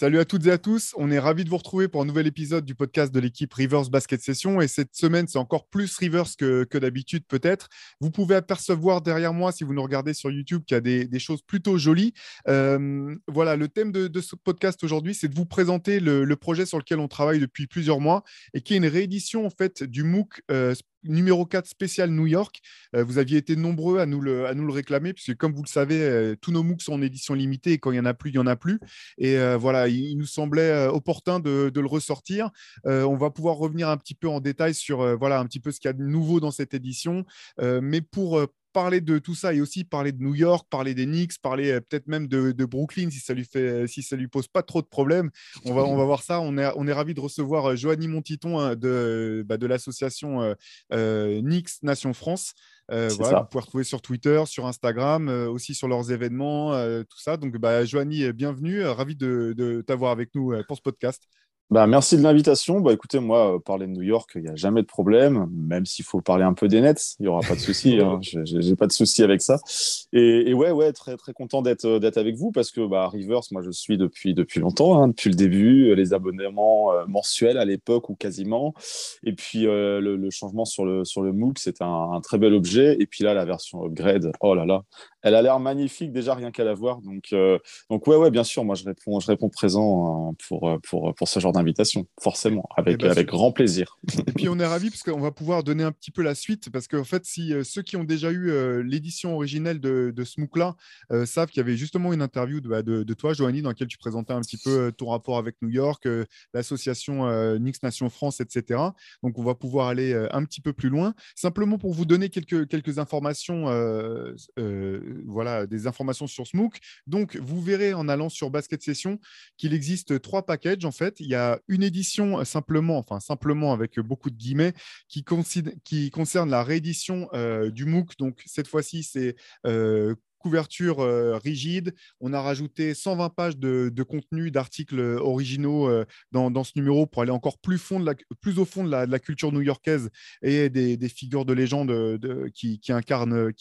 Salut à toutes et à tous, on est ravis de vous retrouver pour un nouvel épisode du podcast de l'équipe Rivers Basket Session et cette semaine c'est encore plus Rivers que, d'habitude peut-être. Vous pouvez apercevoir derrière moi si vous nous regardez sur YouTube qu'il y a des, choses plutôt jolies. Euh, voilà, le thème de, ce podcast aujourd'hui c'est de vous présenter le, le projet sur lequel on travaille depuis plusieurs mois et qui est une réédition en fait du MOOC euh, numéro 4 spécial New York. Euh, vous aviez été nombreux à nous le, à nous le réclamer, puisque comme vous le savez, euh, tous nos MOOCs sont en édition limitée et quand il n'y en a plus, il n'y en a plus. Et euh, voilà, il, il nous semblait opportun de, de le ressortir. On va pouvoir revenir un petit peu en détail sur voilà, un petit peu ce qu'il y a de nouveau dans cette édition. Mais pour parler de tout ça et aussi parler de New York, parler des Knicks, parler euh, peut-être même de, de Brooklyn si ça lui fait, si ça lui pose pas trop de problèmes. On va, on va voir ça. On est, on est ravi de recevoir euh, Joanie Montiton hein, de, bah, de l'association euh, euh, Knicks Nation France. Euh, voilà, vous pouvez retrouver sur Twitter, sur Instagram, euh, aussi sur leurs événements, euh, tout ça. Donc, bah, Joanie, euh, bienvenue. euh, ravi de, de t'avoir avec nous euh, pour ce podcast. Bah, merci de l'invitation. Bah, écoutez, moi, euh, parler de New York, il n'y a jamais de problème, même s'il faut parler un peu des Nets, il n'y aura pas de souci. hein. J'ai pas de souci avec ça. Et, et ouais, ouais, très, très content d'être euh, avec vous parce que bah, Rivers, moi, je suis depuis, depuis longtemps, hein, depuis le début, euh, les abonnements euh, mensuels à l'époque ou quasiment. Et puis, euh, le, le changement sur le, sur le MOOC, c'est un, un très bel objet. Et puis là, la version upgrade, oh là là, elle a l'air magnifique déjà rien qu'à la voir. Donc, euh, donc ouais, ouais, bien sûr, moi, je réponds, je réponds présent euh, pour, pour, pour ce genre d'invitation, forcément, avec, Eh ben, avec grand plaisir. Et puis on est ravis parce qu'on va pouvoir donner un petit peu la suite parce qu'en fait, si euh, ceux qui ont déjà eu euh, l'édition originelle de, de ce MOOC-là euh, savent qu'il y avait justement une interview de, bah, de- de toi, Joanie, dans laquelle tu présentais un petit peu ton rapport avec New York, l'association Knicks Nation France, etc. Donc on va pouvoir aller un petit peu plus loin. Simplement pour vous donner quelques, quelques informations, voilà, des informations sur ce MOOC. Donc vous verrez en allant sur Basket Session qu'il existe trois packages en fait. Il y a une édition euh, simplement, enfin simplement avec beaucoup de guillemets, qui, qui concerne la réédition euh, du MOOC. Donc cette fois-ci, c'est euh, couverture euh, rigide. On a rajouté 120 pages de, contenu, d'articles originaux euh, dans, ce numéro pour aller encore plus, plus au fond de la, culture new-yorkaise et des, figures de légende euh, de- qui, incarnent,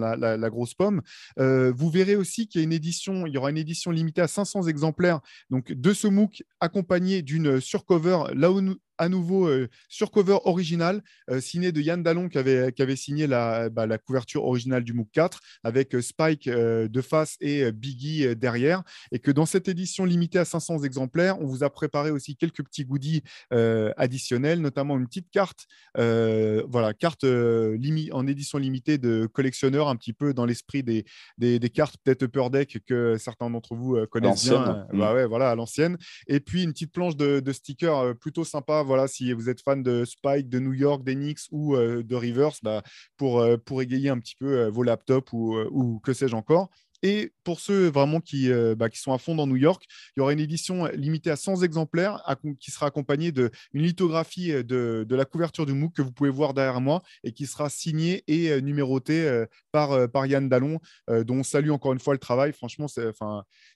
la, grosse pomme. Euh, vous verrez aussi qu'il y y aura une édition limitée à 500 exemplaires donc, de ce MOOC accompagné d'une surcover, là où nous- à nouveau euh, surcover original euh, signé de Yann Dallon qui avait, qui avait signé la, bah, la couverture originale du MOOC 4 avec euh, Spike euh, de face et euh, Biggie derrière et que dans cette édition limitée à 500 exemplaires on vous a préparé aussi quelques petits goodies additionnels notamment une petite carte voilà carte en édition limitée de collectionneur un petit peu dans l'esprit des, des, des cartes peut-être Upper Deck que certains d'entre vous connaissent bien. Euh, bah ouais, voilà à l'ancienne et puis une petite planche de, de stickers plutôt sympa. Voilà, si vous êtes fan de Spike, de New York, Knicks ou euh, de Rivers, bah, pour, euh, pour égayer un petit peu euh, vos laptops ou que sais-je encore. Et pour ceux vraiment qui, euh, bah, qui sont à fond dans New York, il y aura une édition limitée à 100 exemplaires qui sera accompagnée d'une lithographie euh, de, de la couverture du MOOC que vous pouvez voir derrière moi et qui sera signée et euh, numérotée euh, par, euh, par Yann Dallon, euh, dont on salue encore une fois le travail. Franchement,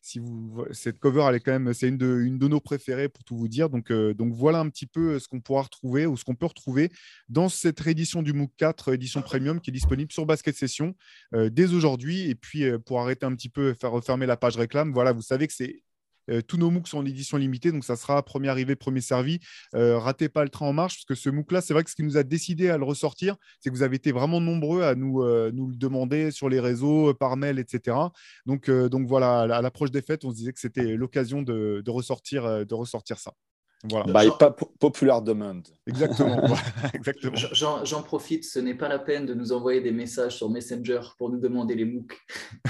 si vous, cette cover, c'est une de, une de nos préférées pour tout vous dire. Donc, euh, donc voilà un petit peu ce qu'on pourra retrouver ou ce qu'on peut retrouver dans cette réédition du MOOC 4, euh, édition premium, qui est disponible sur Basket Session euh, dès aujourd'hui. Et puis, euh, pour arrêter un petit peu, faire refermer la page réclame, voilà, vous savez que c'est euh, tous nos MOOCs sont en édition limitée, donc ça sera premier arrivé, premier servi. Euh, ratez pas le train en marche, parce que ce MOOC-là, c'est vrai que ce qui nous a décidé à le ressortir, c'est que vous avez été vraiment nombreux à nous, euh, nous le demander sur les réseaux, par mail, etc. Donc, donc voilà, à la- à l'approche des fêtes, on se disait que c'était l'occasion de, de ressortir, de ressortir ça. Voilà, By pa- popular demand. exactement. J'en profite, ce n'est pas la peine de nous envoyer des messages sur Messenger pour nous demander les MOOC.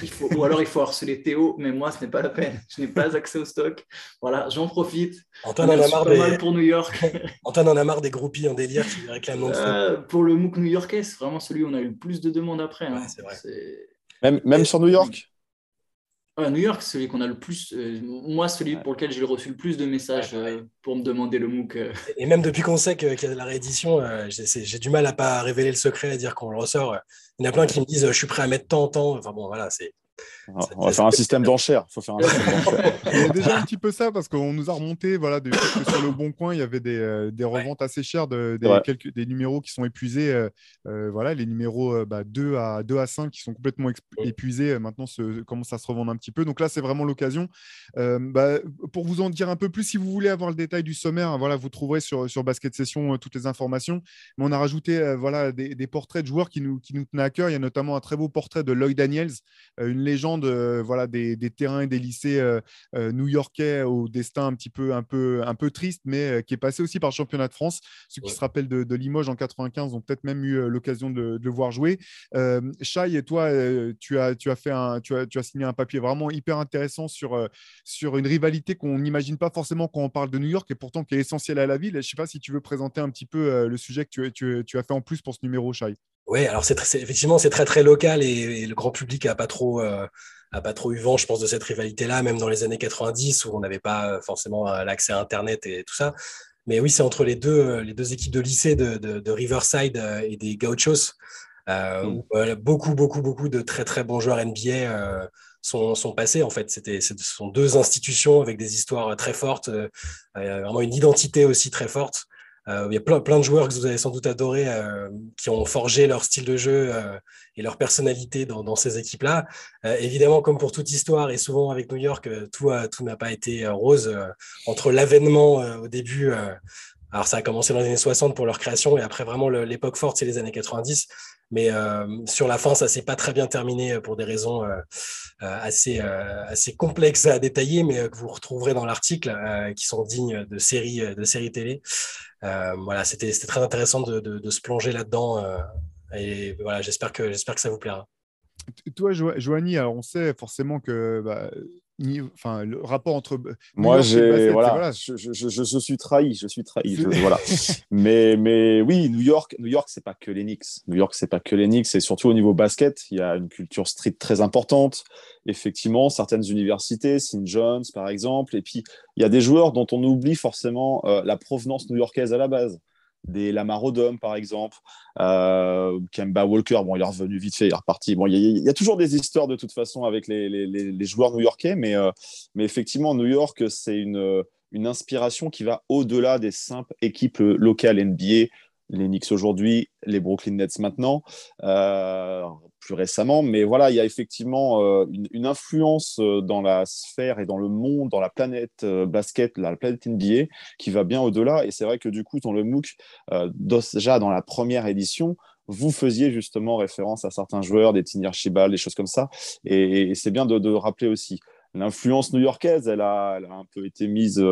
Il faut, ou alors il faut harceler Théo, mais moi, ce n'est pas la peine. Je n'ai pas accès au stock. Voilà, j'en profite. Antoine en, a marre pas mal des... pour New York. Antoine en a marre des groupies en délire qui réclament Euh, pour le MOOC new-yorkais, c'est vraiment celui où on a eu le plus de demandes après. hein. Ouais, c'est vrai. C'est- Même, même sur New York? New York, celui qu'on a le plus. euh, moi, celui pour lequel j'ai reçu le plus de messages Ouais, euh, pour me demander le MOOC. euh. Et même depuis qu'on sait que- qu'il y a la réédition, j'ai du mal à pas révéler le secret, à dire qu'on le ressort. Il y en a plein qui me disent je suis prêt à mettre tant, tant. Enfin bon, voilà, c'est. On va faire un système d'enchères. Il faut faire un. Il y a déjà un petit peu ça parce qu'on nous a remonté voilà, fait que sur le bon coin, il y avait des, euh, des reventes assez chères de, des, Ouais. quelques, des numéros qui sont épuisés. euh, euh, voilà, les numéros bah, 2, à, 2 à 5 qui sont complètement Ouais. épuisés. maintenant, se, commencent à se revendre un petit peu. Donc là, c'est vraiment l'occasion. Euh, bah, pour vous en dire un peu plus, si vous voulez avoir le détail du sommaire, voilà, vous trouverez sur, sur Basket Session euh, toutes les informations. Mais on a rajouté voilà, des, des portraits de joueurs qui nous, qui nous tenaient à cœur. Il y a notamment un très beau portrait de Lloyd Daniels, une légende euh, voilà, des, des terrains et des lycées euh, euh, new-yorkais au destin un petit peu, un peu, un peu triste, mais qui est passé aussi par le championnat de France. Ceux qui se rappellent de, de Limoges en 95 ont peut-être même eu l'occasion de, de le voir jouer. Shai, et toi, tu, as, tu, as fait un, tu, as, tu as signé un papier vraiment hyper intéressant sur, sur une rivalité qu'on n'imagine pas forcément quand on parle de New York et pourtant qui est essentielle à la ville. Je ne sais pas si tu veux présenter un petit peu le sujet que tu, tu, tu as fait en plus pour ce numéro, Shai. Oui, alors c'est effectivement c'est très très local et, et le grand public a pas trop euh, a pas trop eu vent, je pense, de cette rivalité-là, même dans les années 90 où on n'avait pas forcément euh, l'accès à Internet et tout ça. Mais oui, c'est entre les deux euh, les deux équipes de lycée de, de, de Riverside euh, et des Gauchos euh, Mm. où euh, beaucoup beaucoup beaucoup de très très bons joueurs NBA euh, sont, sont passés. En fait, c'était ce sont deux institutions avec des histoires très fortes, euh, euh, vraiment une identité aussi très forte. Euh, il y a plein, plein de joueurs que vous avez sans doute adoré euh, qui ont forgé leur style de jeu euh, et leur personnalité dans, dans ces équipes-là. Évidemment, comme pour toute histoire, et souvent avec New York, tout tout n'a pas été rose. entre l'avènement au début, alors ça a commencé dans les années 60 pour leur création, et après vraiment l'époque forte, c'est les années 90. Mais euh, sur la fin, ça s'est pas très bien terminé euh, pour des raisons euh, assez, assez complexes à détailler, mais que vous retrouverez dans l'article, qui sont dignes de séries de séries télé. Voilà, c'était très intéressant de, de, se plonger là-dedans. et voilà, j'espère que, que ça vous plaira. Toi, Jo- Joanie, on sait forcément que bah, enfin, le rapport entre. New Moi, j'ai voilà, voilà. Je, je, je, je suis trahi, je suis trahi. je- C'est- voilà. mais mais oui, New York, New York, c'est pas que les Knicks. New York, c'est pas que les Knicks, et surtout au niveau basket, il y a une culture street très importante. Effectivement, certaines universités, St. John's par exemple, et puis il y a des joueurs dont on oublie forcément euh, la provenance new-yorkaise à la base. Des Lamar Odom, par exemple, euh, Kemba Walker, bon, il est revenu vite fait, il est reparti. Bon, il y, a- toujours des histoires de toute façon avec les, joueurs new-yorkais, mais euh, mais effectivement, New York, c'est une, une inspiration qui va au-delà des simples équipes locales NBA, les Knicks aujourd'hui, les Brooklyn Nets maintenant, euh, plus récemment. Mais voilà, il y a effectivement euh, une, influence euh, dans la sphère et dans le monde, dans la planète euh, basket, la planète NBA, qui va bien au-delà. Et c'est vrai que du coup, dans le MOOC, déjà dans la première édition, vous faisiez justement référence à certains joueurs, des Tiny Archibald, des choses comme ça. Et, c'est bien de, rappeler aussi l'influence new-yorkaise, elle a, elle a un peu été mise,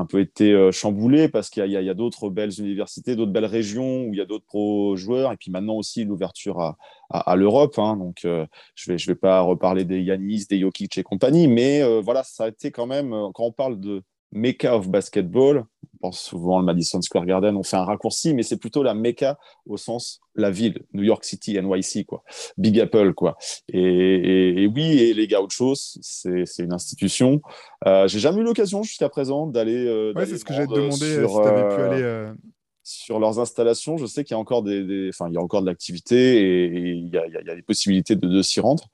un peu été euh, chamboulée parce qu'il y a, d'autres belles universités, d'autres belles régions où il y a d'autres pro joueurs, et puis maintenant aussi l'ouverture à, l'Europe. hein. donc, euh, je vais, je vais pas reparler des Yanis, des Jokic et compagnie, mais euh, voilà, ça a été quand même quand on parle de Mecca of basketball. On pense souvent le Madison Square Garden, on fait un raccourci, mais c'est plutôt la Mecca au sens la ville, New York City, NYC, quoi, Big Apple, quoi. Et, et- et oui, et les Gauchos, c'est c'est une institution. Euh, J'ai jamais eu l'occasion jusqu'à présent d'aller. euh, Ouais, c'est ce que j'allais te demander sur, si tu avais pu euh, aller. euh, sur leurs installations. Je sais qu'il y a encore des, des- enfin, il y a encore de l'activité et, et il, y a, il y a- il y a des possibilités de, de s'y rendre.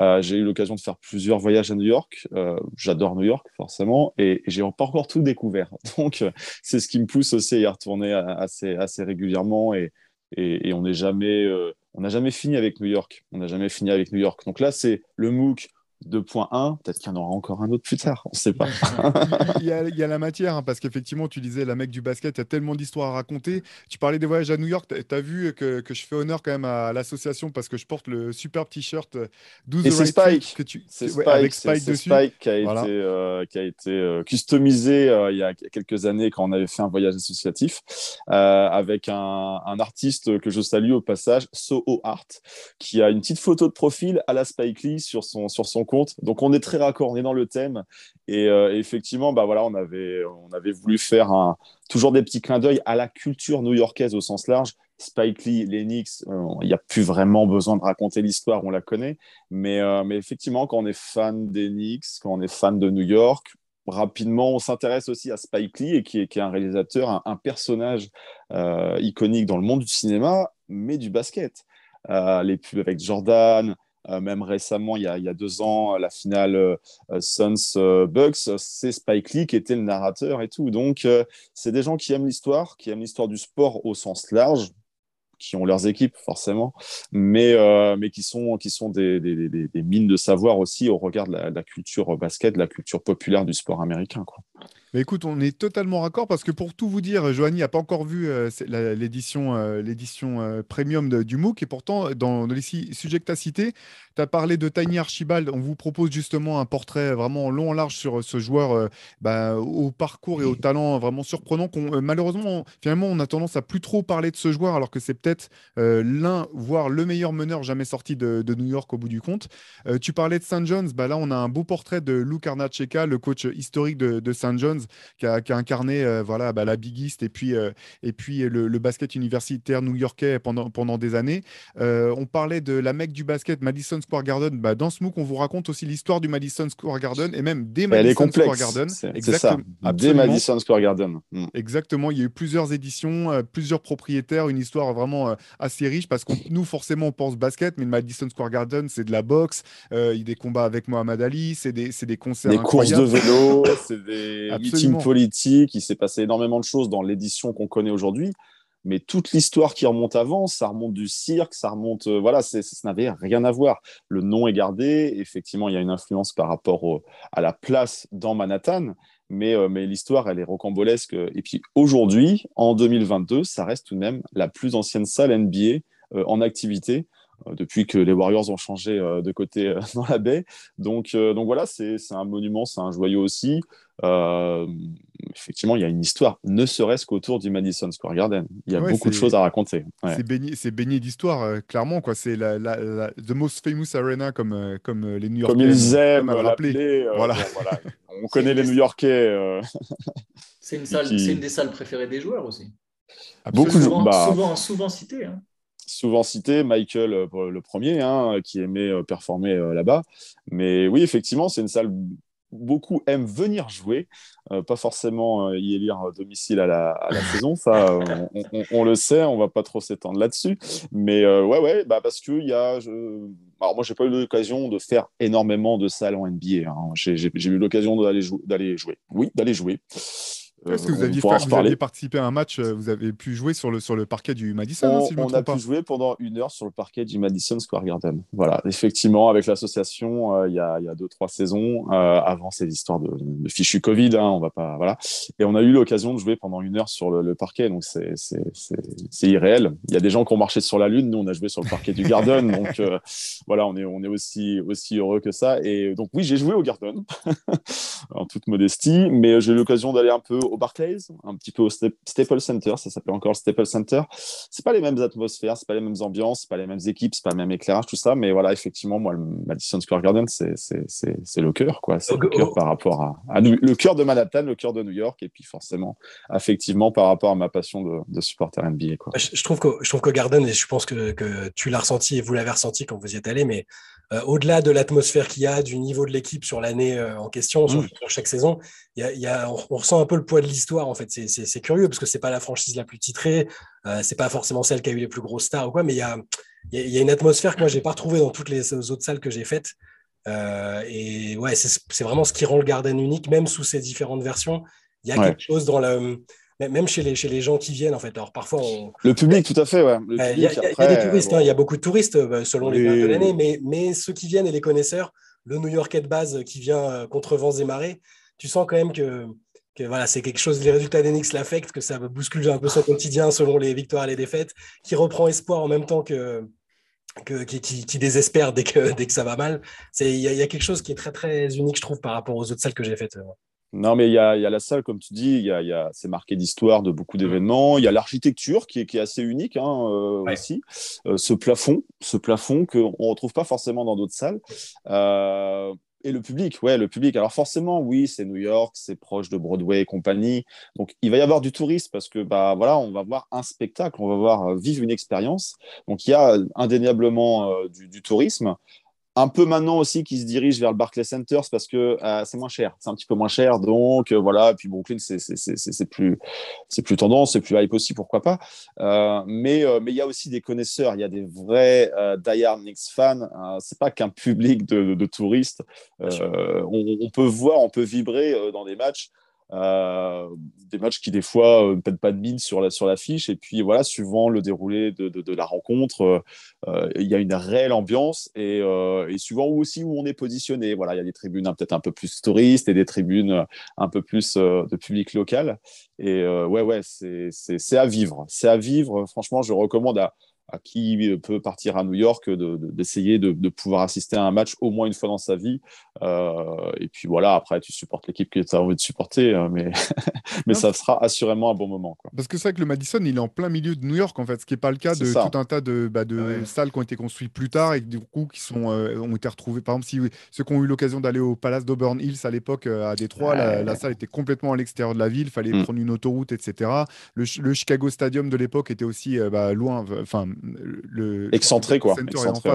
Euh, j'ai eu l'occasion de faire plusieurs voyages à New York. Euh, J'adore New York, forcément, et, j'ai pas encore tout découvert. Donc, c'est ce qui me pousse aussi à y retourner assez, régulièrement. Et, euh, on n'a jamais fini avec New York. On n'a jamais fini avec New York. Donc là, c'est le MOOC 2.1. Peut-être qu'il y en aura encore un autre plus tard. On ne sait pas. il, y a, il y a la matière, hein, parce qu'effectivement, tu disais, la mec du basket, il y a tellement d'histoires à raconter. Tu parlais des voyages à New York, tu as vu que, que je fais honneur quand même à l'association parce que je porte le superbe t-shirt euh, Do the Et c'est Right Spike. que tu, C'est ouais, Spike, avec c'est- Spike c'est dessus. Spike qui a Voilà. été, euh, qui a été euh, customisé euh, il y a quelques années quand on avait fait un voyage associatif avec un, un artiste que je salue au passage, Soho Art, qui a une petite photo de profil à la Spike Lee sur son, sur son compte Donc on est très raccord, on est dans le thème. Et, euh, effectivement, bah voilà, on avait, on avait voulu faire toujours des petits clins d'œil à la culture new-yorkaise au sens large. Spike Lee, Lennox, euh, il n'y a plus vraiment besoin de raconter l'histoire, on la connaît. Mais, euh, mais effectivement, quand on est fan d'Enix, quand on est fan de New York, rapidement, on s'intéresse aussi à Spike Lee, et qui, est, qui est un réalisateur, un, personnage iconique dans le monde du cinéma, mais du basket. les pubs avec Jordan, même récemment, il y, a, deux ans, la finale euh, Suns-Bucks, c'est Spike Lee qui était le narrateur et tout. Donc, euh, c'est des gens qui aiment l'histoire, qui aiment l'histoire du sport au sens large, qui ont leurs équipes forcément, mais, mais qui sont, qui sont des, des, mines de savoir aussi au regard de la, de la, culture basket, de la culture populaire du sport américain. Quoi écoute, on est totalement raccord parce que pour tout vous dire, Joanie n'a pas encore vu euh, l'édition euh, euh, premium du MOOC et pourtant, dans, les sujets que tu as cités, tu as parlé de Tiny Archibald. On vous propose justement un portrait vraiment long en large sur ce joueur bah, au parcours et au talent vraiment surprenant. malheureusement, finalement, on a tendance à plus trop parler de ce joueur alors que c'est peut-être l'un, voire le meilleur meneur jamais sorti de, New York au bout du compte. tu parlais de St. John's. Bah, là, on a un beau portrait de Lou Carnaceka, le coach historique de, de St. John's qui a, incarné euh, voilà, bah, la Big East et puis, euh, et puis le, basket universitaire new-yorkais pendant, pendant des années. Euh, on parlait de la mecque du basket, Madison Square Garden. Bah, dans ce MOOC, on vous raconte aussi l'histoire du Madison Square Garden et même des Madison Square Garden. Exactement. Ça. Des Madison Square Garden. Mm. Exactement. Il y a eu plusieurs éditions, plusieurs propriétaires, une histoire vraiment assez riche parce que nous, forcément, on pense basket, mais le Madison Square Garden, c'est de la boxe. il y a des combats avec Mohamed Ali, c'est des, des concerts. Des courses de vélo, c'est des politique, il s'est passé énormément de choses dans l'édition qu'on connaît aujourd'hui, mais toute l'histoire qui remonte avant, ça remonte du cirque, ça remonte, euh, voilà, ça n'avait rien à voir. Le nom est gardé, effectivement, il y a une influence par rapport à la place dans Manhattan, mais, euh, mais l'histoire, elle est rocambolesque. Et puis aujourd'hui, en 2022, ça reste tout de même la plus ancienne salle NBA euh, en activité depuis que les Warriors ont changé de côté dans la baie. Donc, donc voilà, c'est un monument, c'est un joyau aussi. Euh, effectivement, il y a une histoire, ne serait-ce qu'autour du Madison Square Garden. Il y a beaucoup de choses à raconter. C'est baigné, baigné d'histoire, euh, clairement. Quoi. C'est la, la, the most famous arena, comme, euh, comme les New Yorkais. Comme ils aiment l'appeler. voilà. On connaît les New Yorkais. c'est une, salle, une des salles préférées des joueurs aussi. Beaucoup souvent, bah, souvent, souvent cité. Hein souvent cité, Michael le premier, hein, qui aimait performer là-bas. Mais oui, effectivement, c'est une salle beaucoup aiment venir jouer, euh, pas forcément euh, y élire domicile à la, saison, ça euh, on, le sait, on va pas trop s'étendre là-dessus, mais ouais ouais, bah parce que il y a, je... alors moi j'ai pas eu l'occasion de faire énormément de salles en NBA, hein. j'ai eu l'occasion d'aller jouer, oui d'aller jouer. Est-ce que vous aviez, participé à un match, euh, vous avez pu jouer sur le, sur le parquet du Madison hein, On, a pu jouer pendant une heure sur le parquet du Madison Square Garden. Voilà, effectivement, avec l'association, euh, il y, a, y, a, deux, trois saisons, euh, avant ces histoires de, de fichu Covid, hein, on va pas. Voilà. Et on a eu l'occasion de jouer pendant une heure sur le, parquet, donc c'est irréel. Il y a des gens qui ont marché sur la Lune, nous on a joué sur le parquet du Garden, donc voilà, on est, on est aussi, aussi heureux que ça. Et donc, oui, j'ai joué au Garden, en toute modestie, mais j'ai eu l'occasion d'aller un peu au Barclays, un petit peu au Staples Center, ça s'appelle encore le Staples Center. C'est pas les mêmes atmosphères, c'est pas les mêmes ambiances, c'est pas les mêmes équipes, c'est pas le même éclairage, tout ça, mais voilà, effectivement, moi, le Madison Square Garden, c'est le cœur, quoi. C'est le cœur par rapport à, le cœur de Manhattan, le cœur de New York, et puis forcément, effectivement, par rapport à ma passion de, de supporter NBA, quoi. Je, trouve que je trouve que Garden, et je pense que, que tu l'as ressenti et vous l'avez ressenti quand vous y êtes allé, mais euh, au-delà de l'atmosphère qu'il y a, du niveau de l'équipe sur l'année euh, en question, sur, mm. chaque saison, y y a, on, ressent un peu le poids de l'histoire. En fait, c'est curieux parce que c'est pas la franchise la plus titrée, euh, c'est pas forcément celle qui a eu les plus grosses stars ou quoi, mais il y a, y a, une atmosphère que moi j'ai pas retrouvée dans toutes les autres salles que j'ai faites. et ouais, c'est vraiment ce qui rend le Garden unique, même sous ses différentes versions. Il y a quelque chose dans le même chez les, chez les gens qui viennent, en fait. Alors, parfois, Le public, tout à fait, ouais. Il y, a des touristes, hein. il y a beaucoup de touristes euh, selon les périodes de l'année, mais, mais ceux qui viennent et les connaisseurs, le New Yorkais de base qui vient euh, contre vents et marées, tu sens quand même que, que voilà, c'est quelque chose, les résultats d'Enix l'affectent, que ça bouscule un peu son quotidien selon les victoires et les défaites, qui reprend espoir en même temps que, que, qui, qui, désespère dès que, dès que ça va mal. Il y, y, a quelque chose qui est très, très unique, je trouve, par rapport aux autres salles que j'ai faites. Non, mais il y a, y a, la salle, comme tu dis, y a, y a, c'est marqué d'histoire de beaucoup d'événements. Il y a l'architecture qui est, qui est, assez unique hein, euh, aussi. Euh, ce plafond, ce plafond qu'on ne retrouve pas forcément dans d'autres salles. Euh, Et le public, ouais, le public. Alors forcément, oui, c'est New York, c'est proche de Broadway et compagnie. Donc il va y avoir du tourisme parce que bah voilà, on va voir un spectacle, on va voir vivre une expérience. Donc il y a indéniablement du, du tourisme un peu maintenant aussi qui se dirige vers le Barclays Center parce que euh, c'est moins cher, c'est un petit peu moins cher, donc euh, voilà. Puis Brooklyn, c'est c'est plus c'est plus tendance, c'est plus hype aussi, pourquoi pas. Euh, mais mais il y a aussi des connaisseurs, il y a des vrais die-hard Knicks fans. c'est pas qu'un public de, de, touristes. On, on, peut voir, on peut vibrer dans des matchs. Euh, des matchs qui des fois euh, ne pètent pas de mine sur la sur l'affiche. Et puis voilà suivant le déroulé de, de, la rencontre euh, il y a une réelle ambiance et, et, suivant aussi où on est positionné. Voilà il y a des tribunes peut-être un peu plus touristes et des tribunes un peu plus de public local. Et ouais ouais c'est à vivre. C'est à vivre. Franchement je recommande à à qui peut partir à New York d'essayer de, de, pouvoir assister à un match au moins une fois dans sa vie. Euh, et puis voilà, après, tu supportes l'équipe que tu as envie de supporter, hein, mais, mais ça sera assurément un bon moment. Quoi. Parce que c'est vrai que le Madison, il est en plein milieu de New York, en fait, ce qui n'est pas le cas de tout un tas de, bah, de salles qui ont été construites plus tard et du coup qui sont, euh, ont été retrouvées. Par exemple, si ceux qui ont eu l'occasion d'aller au Palace d'Auburn Hills à l'époque euh, à Détroit, la, salle était complètement à l'extérieur de la ville, il fallait mm. prendre une autoroute, etc. Le, le Chicago Stadium de l'époque était aussi bah, loin, enfin le excentré quoi.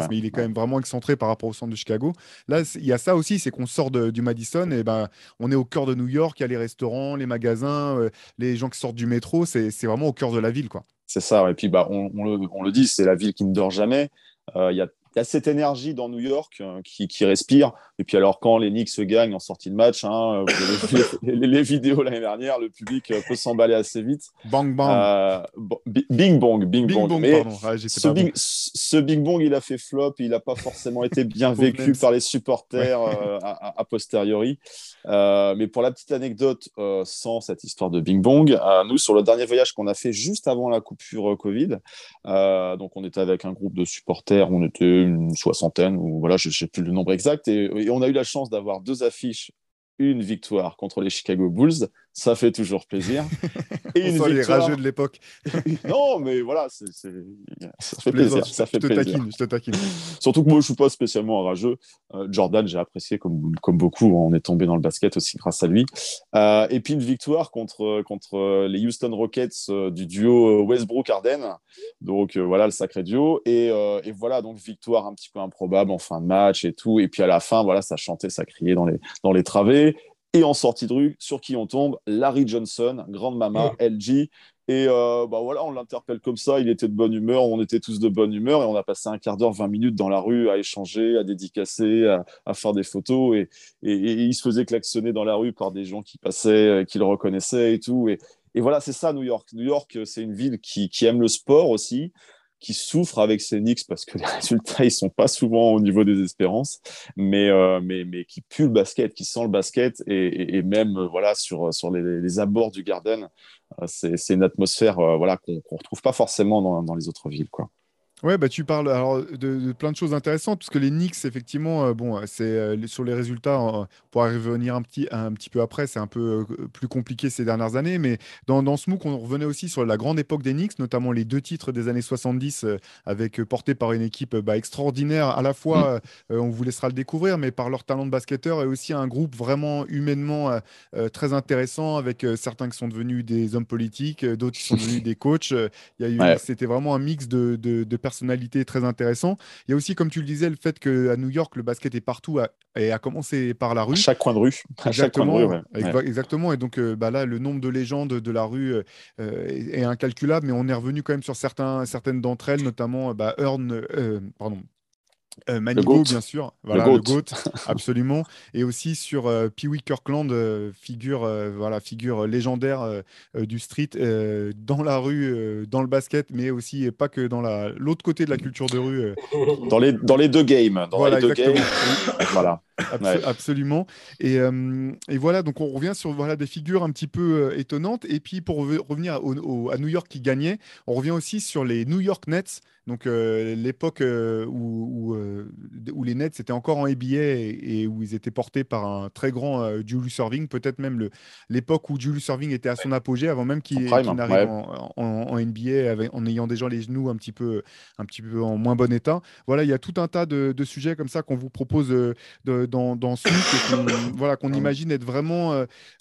mais il est quand même vraiment excentré par rapport au centre de Chicago. Là, il y a ça aussi, c'est qu'on sort du Madison et ben on est au cœur de New York, il y a les restaurants, les magasins, euh, les gens qui sortent du métro, c'est vraiment au cœur de la ville quoi. C'est ça, et puis bah, on, le, on le dit, c'est la ville qui ne dort jamais. Euh, il y a il y a cette énergie dans New York euh, qui, qui, respire. Et puis alors quand les Knicks gagnent en sortie de match, hein, vous avez vu les, les, vidéos l'année dernière, le public euh, peut s'emballer assez vite. Bang bang. Euh, bing bong, bing, bing bong. Mais ah, ce, bing, ce, bing, bong, il a fait flop. Il n'a pas forcément été bien vécu par les supporters a, a, posteriori. mais pour la petite anecdote, sans cette histoire de bing bong, nous sur le dernier voyage qu'on a fait juste avant la coupure Covid, donc on était avec un groupe de supporters, on était une soixantaine, ou voilà, je ne sais plus le nombre exact. et, on a eu la chance d'avoir deux affiches une victoire contre les Chicago Bulls, ça fait toujours plaisir. Et une victoire... les rageux de l'époque. non, mais voilà, ça fait plaisir. Ça fait je, te plaisir. Taquine, je te taquine. Surtout que moi, je suis pas spécialement un rageux. Euh, Jordan, j'ai apprécié comme, comme beaucoup. On est tombé dans le basket aussi grâce à lui. Euh, et puis une victoire contre, contre les Houston Rockets euh, du duo Westbrook-Arden. Donc voilà, le sacré duo. Et, et, voilà, donc victoire un petit peu improbable en fin de match et tout. Et puis à la fin, voilà, ça chantait, ça criait dans les, dans les travées. Et en sortie de rue, sur qui on tombe Larry Johnson, grande mama, LG. Et euh, bah voilà, on l'interpelle comme ça. Il était de bonne humeur, on était tous de bonne humeur et on a passé un quart d'heure, 20 minutes dans la rue à échanger, à dédicacer, à, faire des photos. Et, et, il se faisait klaxonner dans la rue par des gens qui passaient, euh, qui le reconnaissaient et tout. Et, et voilà, c'est ça New York. New York, c'est une ville qui, qui aime le sport aussi qui souffre avec ses parce que les résultats ils sont pas souvent au niveau des espérances, mais euh, mais mais qui pue le basket, qui sent le basket et, même euh, voilà sur sur les, les, abords du Garden, euh, c'est une atmosphère voilà qu'on ne retrouve pas forcément dans, dans les autres villes quoi. Ouais, bah, tu parles alors de, plein de choses intéressantes, puisque les Knicks, effectivement, euh, bon, c'est euh, sur les résultats, on pourra revenir un petit, un petit peu après, c'est un peu euh, plus compliqué ces dernières années, mais dans, dans ce MOOC, on revenait aussi sur la grande époque des Knicks, notamment les deux titres des années 70, avec portés par une équipe bah, extraordinaire, à la fois, mmh. on vous laissera le découvrir, mais par leur talent de basketteur, et aussi un groupe vraiment humainement très intéressant, avec certains qui sont devenus des hommes politiques, d'autres qui sont devenus des coachs. Il y a eu, c'était vraiment un mix de, de, de personnalité très intéressant. Il y a aussi, comme tu le disais, le fait qu'à New York, le basket est partout et a commencé par la rue. À chaque coin de rue. exactement. Exactement. Et donc euh, bah là, le nombre de légendes de la rue euh, est, incalculable, mais on est revenu quand même sur certains, certaines d'entre elles, notamment bah, Earn, euh, pardon, euh, Manigo, bien sûr, voilà, le GOAT, absolument, et aussi sur euh, Pee Wee Kirkland, euh, figure, voilà, figure légendaire du street, dans la rue, dans le basket, mais aussi pas que dans l'autre côté de la culture de rue. Dans, les, dans les deux games. Dans voilà, les deux games. voilà. Absolument. Et, et, voilà, donc on revient sur voilà, des figures un petit peu étonnantes. Et puis pour revenir à New York qui gagnait, on revient aussi sur les New York Nets, donc l'époque où euh, où les Nets étaient encore en NBA et, et où ils étaient portés par un très grand euh, Julius Irving, peut-être même l'époque où Julius Irving était à son apogée, avant même qu'il ouais. en, en- en NBA avec- en ayant déjà les genoux un petit peu, un petit peu en moins bon état. Voilà, il y a tout un tas de, de sujets comme ça qu'on vous propose euh, de- dans, dans ce qu'on voilà, qu'on imagine être vraiment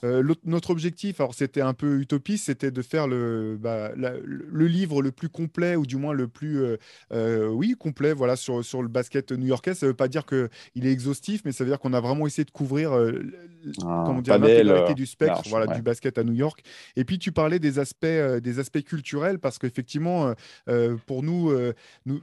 euh, notre objectif. Alors c'était un peu utopiste, c'était de faire le, bah, la- le livre le plus complet ou du moins le plus oui complet voilà sur, sur le basket new-yorkais. Ça veut pas dire que il est exhaustif, mais ça veut dire qu'on a vraiment essayé de couvrir euh, panel, l'intégralité euh, du spectre large, voilà ouais. du basket à New York. Et puis tu parlais des aspects euh, des aspects culturels parce qu'effectivement euh, pour nous,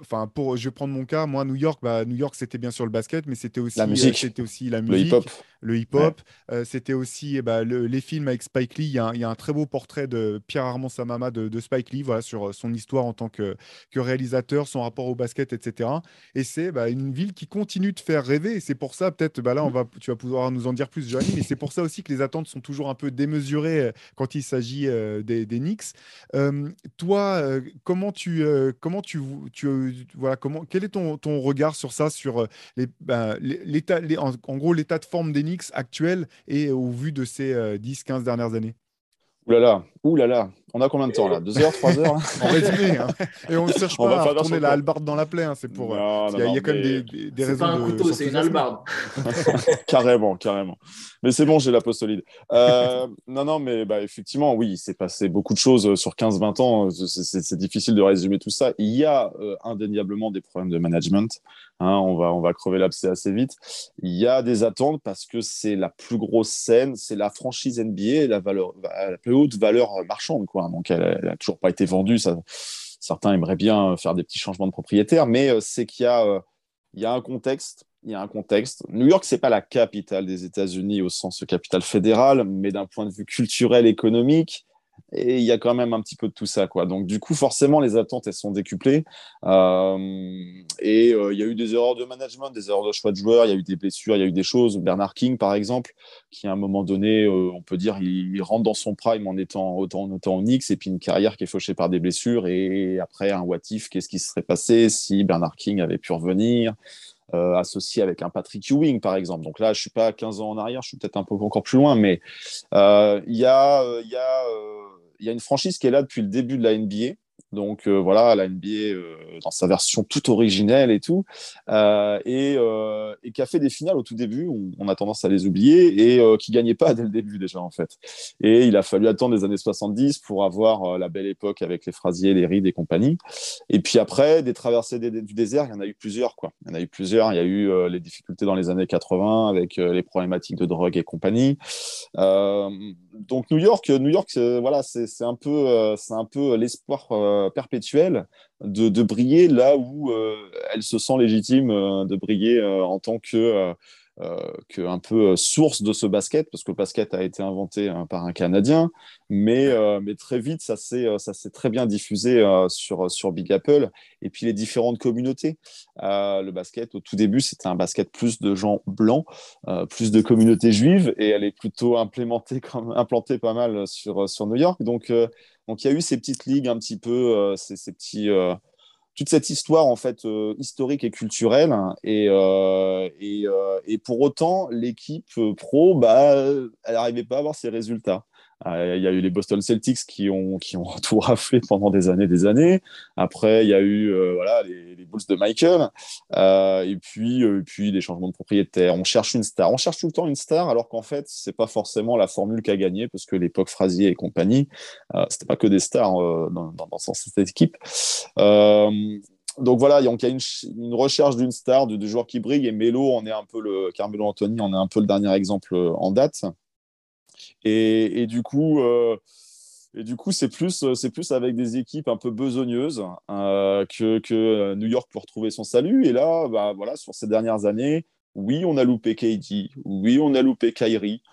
enfin pour je vais prendre mon cas moi New York bah, New York c'était bien sûr le basket mais c'était aussi La musique. c'était aussi la Le musique hip-hop. Le hip-hop. Euh, c'était aussi eh ben, le- les films avec Spike Lee. Il y, a un, très beau portrait de Pierre Armand Samama de, Spike Lee voilà, sur euh, son histoire en tant que, réalisateur, son rapport au basket, etc. Et c'est bah, une ville qui continue de faire rêver. C'est pour ça, peut-être, bah, là, on va, tu vas pouvoir nous en dire plus, Johnny, mais c'est pour ça aussi que les attentes sont toujours un peu démesurées euh, quand il s'agit des, des Knicks. Toi, comment tu, comment tu, voilà, comment, quel est ton, ton regard sur ça, sur les, ben, en gros, l'état de forme des Knicks actuel et au vu de ces 10-15 dernières années? Ouh là là, ouh là là. On a combien de temps là? Deux heures, trois heures En résumé, hein. et on ne cherche On va pas à version la hallebarde dans la plaie, hein, c'est pour. euh, Non, parce non, qu'il y a, il y a quand même des, des- des C'est raisons pas un de couteau, c'est une hallebarde. carrément, carrément. Mais c'est bon, j'ai la peau solide. Euh, non, non, mais bah, effectivement, oui, il s'est passé beaucoup de choses sur 15-20 ans. C'est- difficile de résumer tout ça. Il y a euh, indéniablement des problèmes de management. Hein, on, va, on va crever l'abcès assez vite. Il y a des attentes parce que c'est la plus grosse scène, c'est la franchise NBA, la, valeur, la plus haute valeur marchande. Quoi. Donc, elle n'a toujours pas été vendue. Certains aimeraient bien faire des petits changements de propriétaire, mais euh, c'est qu'il y a, euh, y a un contexte. Il y a un contexte. New York, c'est pas la capitale des États-Unis au sens capitale fédérale, mais d'un point de vue culturel, économique, et il y a quand même un petit peu de tout ça, quoi. Donc, du coup, forcément, les attentes, elles sont décuplées. Euh, et euh, il y a eu des erreurs de management, des erreurs de choix de joueurs, il y a eu des blessures, il y a eu des choses. Bernard King, par exemple, qui à un moment donné, euh, on peut dire, il, rentre dans son prime en étant, autant, en étant Knicks, et puis une carrière qui est fauchée par des blessures. Et après, un what if, qu'est-ce qui se serait passé si Bernard King avait pu revenir? Euh, associé avec un Patrick Ewing, par exemple. Donc là, je suis pas à 15 ans en arrière, je suis peut-être un peu encore plus loin, mais euh, euh, euh, il y a une franchise qui est là depuis le début de la NBA. Donc euh, voilà, la NBA euh, dans sa version toute originelle et tout, euh, et, qui a fait des finales au tout début, on, a tendance à les oublier, et qui gagnait pas dès le début déjà en fait. Et il a fallu attendre les années 70 pour avoir la belle époque avec les Frasier, les Reed et compagnie. Et puis après, des traversées du désert, il y en a eu plusieurs. Quoi. Il y en a eu plusieurs. Il y a eu les difficultés dans les années 80 avec les problématiques de drogue et compagnie. Donc New York, New York, voilà, c'est un peu, c'est un peu l'espoir euh, perpétuel de, briller là où euh, elle se sent légitime euh, de briller en tant que que un peu euh, source de ce basket, parce que le basket a été inventé hein, par un Canadien, mais, euh, mais très vite, ça s'est euh, ça s'est très bien diffusé euh, sur, sur Big Apple, et puis les différentes communautés. Euh, le basket, au tout début, c'était un basket plus de gens blancs, euh, plus de communautés juives, et elle est plutôt implémentée, comme, implantée pas mal sur, sur New York. Donc, euh, donc il y a eu ces petites ligues un petit peu, euh, ces, ces petits... toute cette histoire en fait euh, historique et culturelle. Et, euh, et, euh, et pour autant l'équipe pro bah elle n'arrivait pas à avoir ses résultats il y a eu les Boston Celtics qui ont qui ont tout raflé pendant des années des années. Après il y a eu euh, voilà les, Bulls de Michael. Euh, et puis euh, puis des changements de propriétaire. On cherche une star. On cherche tout le temps une star alors qu'en fait c'est pas forcément la formule qu'a gagné parce que l'époque Frazier et compagnie euh, c'était pas que des stars euh, dans, dans, dans cette équipe. Euh, donc voilà, il y a une, une recherche d'une star, de, de joueurs qui brillent, et Melo en est un peu le Carmelo Anthony en est un peu le dernier exemple euh, en date. Et, et du coup, euh, et du coup, c'est plus, euh, c'est plus avec des équipes un peu besogneuses euh, que, que New York pour trouver son salut. Et là, bah, voilà, sur ces dernières années, oui, on a loupé KD, oui, on a loupé Kyrie.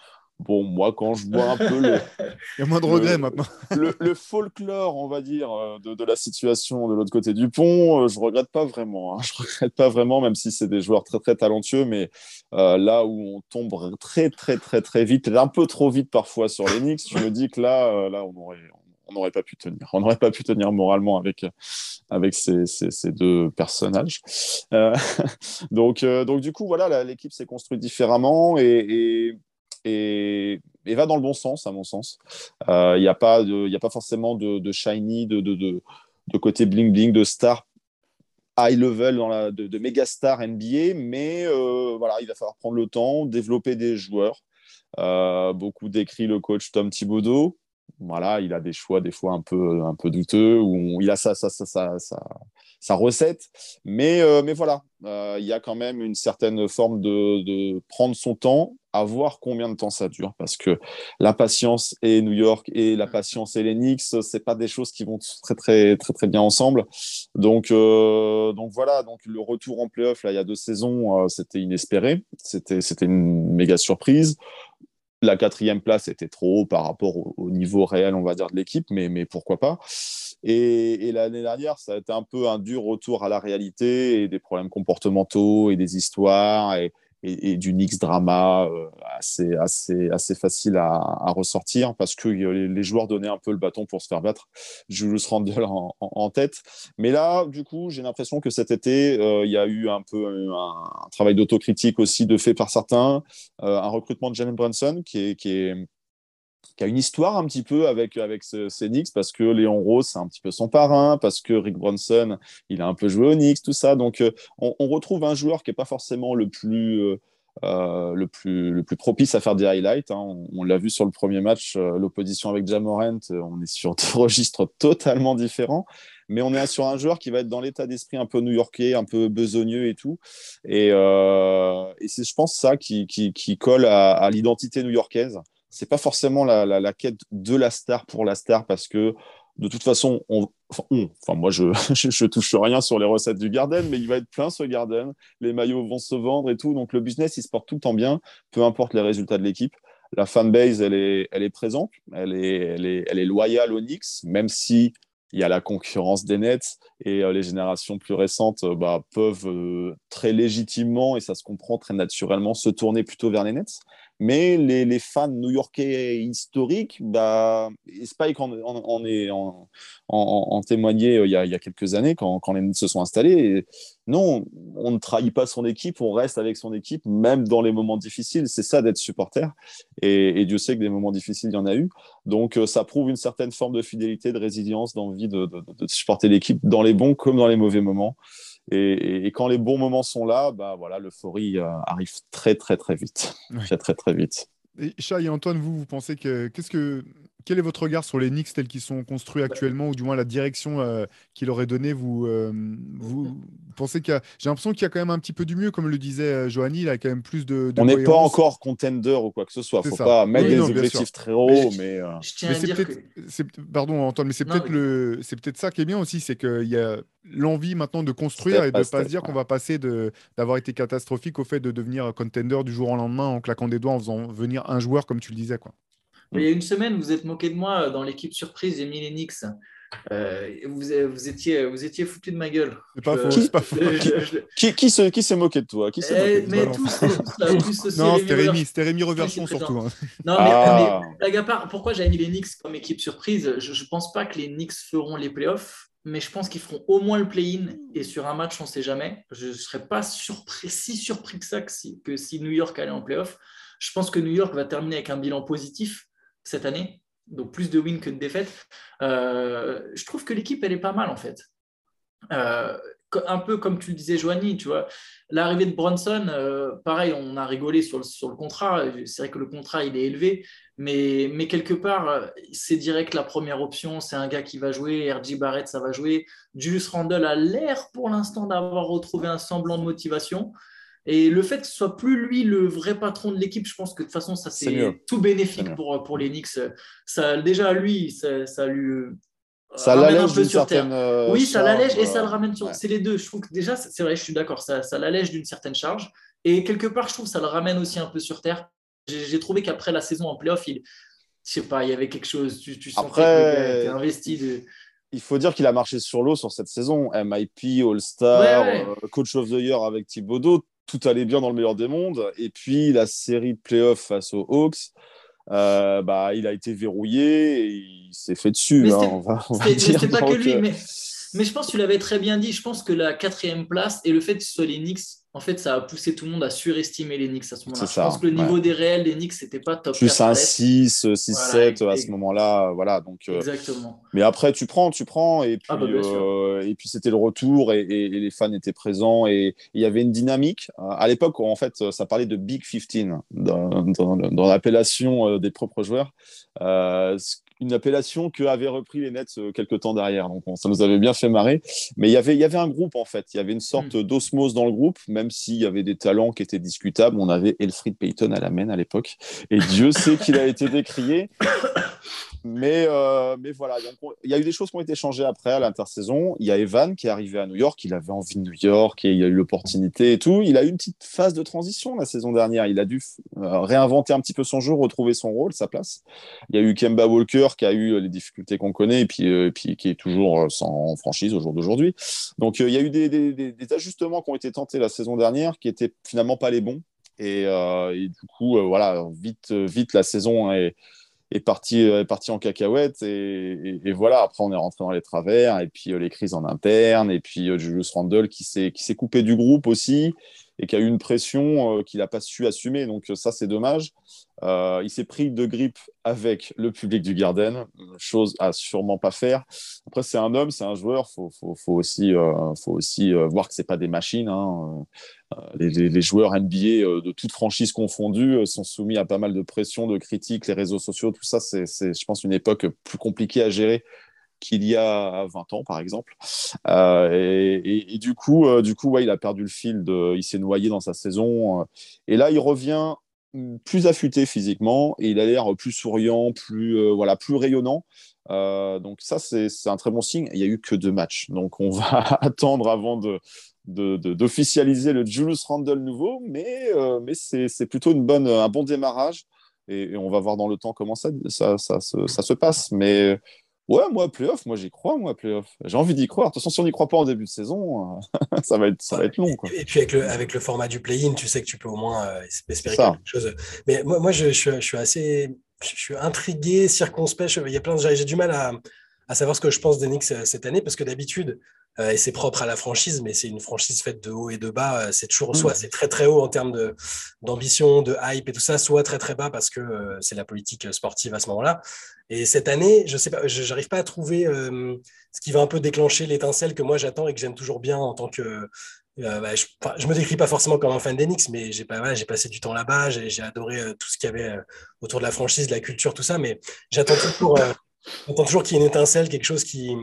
Bon, moi, quand je vois un peu le, Il y a moins de Le- regrets maintenant. le, le folklore, on va dire, euh, de, de la situation de l'autre côté du pont, euh, je regrette pas vraiment. hein. Je regrette pas vraiment, même si c'est des joueurs très très talentueux, mais euh, là où on tombe très très très très vite, un peu trop vite parfois sur les Knicks, je me dis que là, là, on aurait, on n'aurait pas pu tenir. On n'aurait pas pu tenir moralement avec, avec ces, ces, ces deux personnages. Euh, donc, euh, donc, du coup, voilà, l'équipe s'est construite différemment et, et, et, va dans le bon sens, à mon sens. Il euh, n'y a, pas a pas forcément de, shiny, de, de, de, de côté bling-bling, de star high level dans la, de, de méga star NBA, mais euh, voilà, il va falloir prendre le temps, développer des joueurs. Euh, beaucoup décrit le coach Tom Thibodeau. Voilà, il a des choix des fois un peu, un peu douteux, où il a sa, sa, sa, sa, recette. Mais, euh, mais voilà, euh, il y a quand même une certaine forme de, de, prendre son temps, à voir combien de temps ça dure. Parce que la patience et New York et la patience et Knicks, ce pas des choses qui vont très, très, très, très bien ensemble. Donc, euh, donc voilà, donc le retour en playoff, il y a deux saisons, c'était inespéré. C'était une méga surprise la quatrième place était trop haut par rapport au, niveau réel, on va dire, de l'équipe, mais, mais pourquoi pas. Et, l'année dernière, ça a été un peu un dur retour à la réalité et des problèmes comportementaux et des histoires et, du Knicks drama euh, assez, assez, assez facile à, ressortir parce que les, joueurs donnaient un peu le bâton pour se faire battre. Julius Randle en, en, tête. Mais là, du coup, j'ai l'impression que cet été, euh, il y a eu un peu un, travail d'autocritique aussi de fait par certains, euh, un recrutement de Jalen Brunson qui est, qui est qui a une histoire un petit peu avec, avec ce, ces Knicks, parce que Léon Rose, c'est un petit peu son parrain, parce que Rick Bronson, il a un peu joué aux Knicks, tout ça. Donc, euh, on, retrouve un joueur qui n'est pas forcément le plus, euh, euh, le, plus, le plus propice à faire des highlights. Hein. On, l'a vu sur le premier match, l'opposition avec Jamorant, on est sur des registres totalement différents. Mais on est sur un joueur qui va être dans l'état d'esprit un peu new-yorkais, un peu besogneux et tout. Et, c'est, je pense, ça qui, qui, qui colle à, à l'identité new-yorkaise c'est pas forcément la, quête de la star pour la star parce que de toute façon, on, enfin, moi je, je, touche rien sur les recettes du Garden, mais il va être plein ce Garden. Les maillots vont se vendre et tout, donc le business il se porte tout le temps bien, peu importe les résultats de l'équipe. La fanbase elle est, elle est présente, elle est, elle est, elle est loyale au Knicks, même si il y a la concurrence des Nets et euh, les générations plus récentes euh, bah, peuvent euh, très légitimement, et ça se comprend très naturellement, se tourner plutôt vers les Nets. Mais les, fans new-yorkais historiques, bah, Spike en, en, en, témoigné il y, a, quelques années quand, quand les Nets se sont installés. Non, on ne trahit pas son équipe, on reste avec son équipe, même dans les moments difficiles. C'est ça d'être supporter. Et, Dieu sait que des moments difficiles, il y en a eu. Donc ça prouve une certaine forme de fidélité, de résilience, d'envie de, de, de supporter l'équipe dans les bons comme dans les mauvais moments. Et, et, quand les bons moments sont là, bah voilà, l'euphorie euh, arrive très très très vite, ouais. très très très vite. Et Chat et Antoine, vous, vous pensez que qu'est-ce que quel est votre regard sur les Knicks tels qu'ils sont construits actuellement, ou du moins la direction euh, qu'il aurait donnée vous, euh, vous, pensez qu'il y a... J'ai l'impression qu'il y a quand même un petit peu du mieux, comme le disait euh, Johanny, il a quand même plus de. de On n'est pas encore contender ou quoi que ce soit. Il ne faut ça. pas mettre oui, des non, objectifs très hauts, mais. Euh... Je tiens mais à dire que... Pardon, Antoine, mais c'est peut-être oui. le... ça qui est bien aussi, c'est qu'il y a l'envie maintenant de construire et de ne pas se dire qu'on va passer d'avoir été catastrophique au fait de devenir contender du jour au lendemain en claquant des doigts en faisant venir un joueur comme tu le disais quoi. Il y a une semaine, vous êtes moqué de moi dans l'équipe surprise des Millenix. Euh, vous, vous, étiez, vous étiez foutu de ma gueule. C'est pas, faux, pas faux. qui, qui, qui s'est moqué de toi qui eh, moqué de Mais tous, tous Non, c'était Rémi, c'était Rémi Reverchon surtout. Hein. Non, mais, ah. mais blague à part, pourquoi j'avais mis les Knicks comme équipe surprise Je ne pense pas que les Knicks feront les playoffs, mais je pense qu'ils feront au moins le play-in. Et sur un match, on ne sait jamais. Je ne serais pas surpris, si surpris que ça que si, que si New York allait en playoff. Je pense que New York va terminer avec un bilan positif cette année, donc plus de wins que de défaites. Euh, je trouve que l'équipe, elle est pas mal en fait. Euh, un peu comme tu le disais, Joanie, tu vois, l'arrivée de Bronson, euh, pareil, on a rigolé sur le, sur le contrat. C'est vrai que le contrat, il est élevé, mais, mais quelque part, c'est direct la première option. C'est un gars qui va jouer. RJ Barrett, ça va jouer. Julius Randle a l'air pour l'instant d'avoir retrouvé un semblant de motivation. Et le fait que ce soit plus lui le vrai patron de l'équipe, je pense que de toute façon, ça c'est tout bénéfique pour, pour les Knicks. Ça, déjà, lui, ça, ça lui. Ça l'allège d'une certaine. Euh, oui, ça l'allège et ça le ramène sur. Ouais. C'est les deux. Je trouve que déjà, c'est vrai, je suis d'accord, ça, ça l'allège d'une certaine charge. Et quelque part, je trouve que ça le ramène aussi un peu sur terre. J'ai trouvé qu'après la saison en playoff, il, je sais pas, il y avait quelque chose. Tu, tu sentais Après... était investi. De... Il faut dire qu'il a marché sur l'eau sur cette saison. MIP, All-Star, ouais, ouais. euh, Coach of the Year avec Thibodeau tout allait bien dans le meilleur des mondes. Et puis la série de playoffs face aux Hawks, bah, il a été verrouillé et il s'est fait dessus. Hein, on va- on va C'était dire. pas que lui, euh, mais, mais je pense que tu l'avais très bien dit. Je pense que la quatrième place et le fait que ce soit les Knicks, en fait, ça a poussé tout le monde à surestimer les Knicks à ce moment-là. Je pense que le niveau ouais. des réels des Knicks, c'était pas top plus 4 un à l'Est. 6, 6, Voilà, 7 à ce moment-là. Voilà, donc. euh, Exactement. Mais après, tu prends, tu prends, et puis, Ah bah, euh, et puis c'était le retour, et, et- et les fans étaient présents, et il y avait une dynamique. Euh, À l'époque, en fait, ça parlait de Big 15 dans, dans, dans l'appellation euh, des propres joueurs. Euh, une appellation que avaient repris les Nets euh, quelques temps derrière. Donc, on- ça nous avait bien fait marrer. Mais il y avait, il y avait un groupe, en fait. Il y avait une sorte d'osmose dans le groupe, même s'il y avait des talents qui étaient discutables. On avait Elfried Payton à la main à l'époque. Et Dieu sait qu'il a été décrié. Mais, euh, mais voilà, il y a eu des choses qui ont été changées après à l'intersaison. Il y a Evan qui est arrivé à New York, il avait envie de New York et il a eu l'opportunité et tout. Il a eu une petite phase de transition la saison dernière. Il a dû euh, réinventer un petit peu son jeu, retrouver son rôle, sa place. Il y a eu Kemba Walker qui a eu les difficultés qu'on connaît et puis, euh, qui est toujours euh, sans franchise au jour d'aujourd'hui. Donc euh, il y a eu des, ajustements qui ont été tentés la saison dernière qui étaient finalement pas les bons. Et, euh, du coup, euh, voilà, vite, vite la saison est est parti, est parti en cacahuète. Et, voilà, après, on est rentré dans les travers, et puis euh, les crises en interne, et puis euh, Julius Randle qui s'est qui s'est coupé du groupe aussi, et qui a eu une pression euh, qu'il n'a pas su assumer. Donc, ça, c'est dommage. Euh, il s'est pris de grippe avec le public du Garden, chose à sûrement pas faire. Après, c'est un homme, c'est un joueur, faut, faut, aussi, euh, voir que c'est pas des machines. hein. Les, les- joueurs NBA de toutes franchises confondues euh, sont soumis à pas mal de pression, de critiques, les réseaux sociaux, tout ça, c'est, je pense, une époque plus compliquée à gérer qu'il y a 20 ans, par exemple. Euh, et, du coup, euh, du coup ouais, il a perdu le fil, de, il s'est noyé dans sa saison. euh, et là, il revient plus affûté physiquement il a l'air plus souriant, plus, voilà, plus rayonnant. Donc ça, c'est un très bon signe. Il n'y a eu que deux matchs. Donc on va attendre avant de d'officialiser le Julius Randle nouveau, mais, mais c'est plutôt une bonne, un bon démarrage. Et, on va voir dans le temps comment ça, ça, ça, se, ça se passe. Mais ouais, moi, playoff, moi j'y crois, moi, playoff. J'ai envie d'y croire. De toute façon, si on n'y croit pas en début de saison, euh, ça, va être, ça va être long. Quoi. Et puis avec le, avec le format du play-in, tu sais que tu peux au moins euh, espérer ça. quelque chose. Mais moi, moi je, je, je suis assez je suis intrigué, circonspect. Je- Il y a plein de- j'ai du mal à, à savoir ce que je pense d'Enix euh, cette année parce que d'habitude, et c'est propre à la franchise, mais c'est une franchise faite de haut et de bas. euh, C'est toujours soit c'est très très haut en termes de- d'ambition, de, hype et tout ça, soit très très bas parce que euh, c'est la politique sportive à ce moment-là. Et cette année, je sais pas, je n'arrive pas à trouver euh, ce qui va un peu déclencher l'étincelle que moi j'attends et que j'aime toujours bien en tant que euh, bah, je, je me décris pas forcément comme un fan d'Enix, mais j'ai pas, j'ai passé du temps là-bas, j'ai j'ai adoré euh, tout ce qu'il y avait euh, autour de la franchise, de la culture, tout ça, mais j'attends toujours, euh, j'attends toujours qu'il y ait une étincelle, quelque chose qui,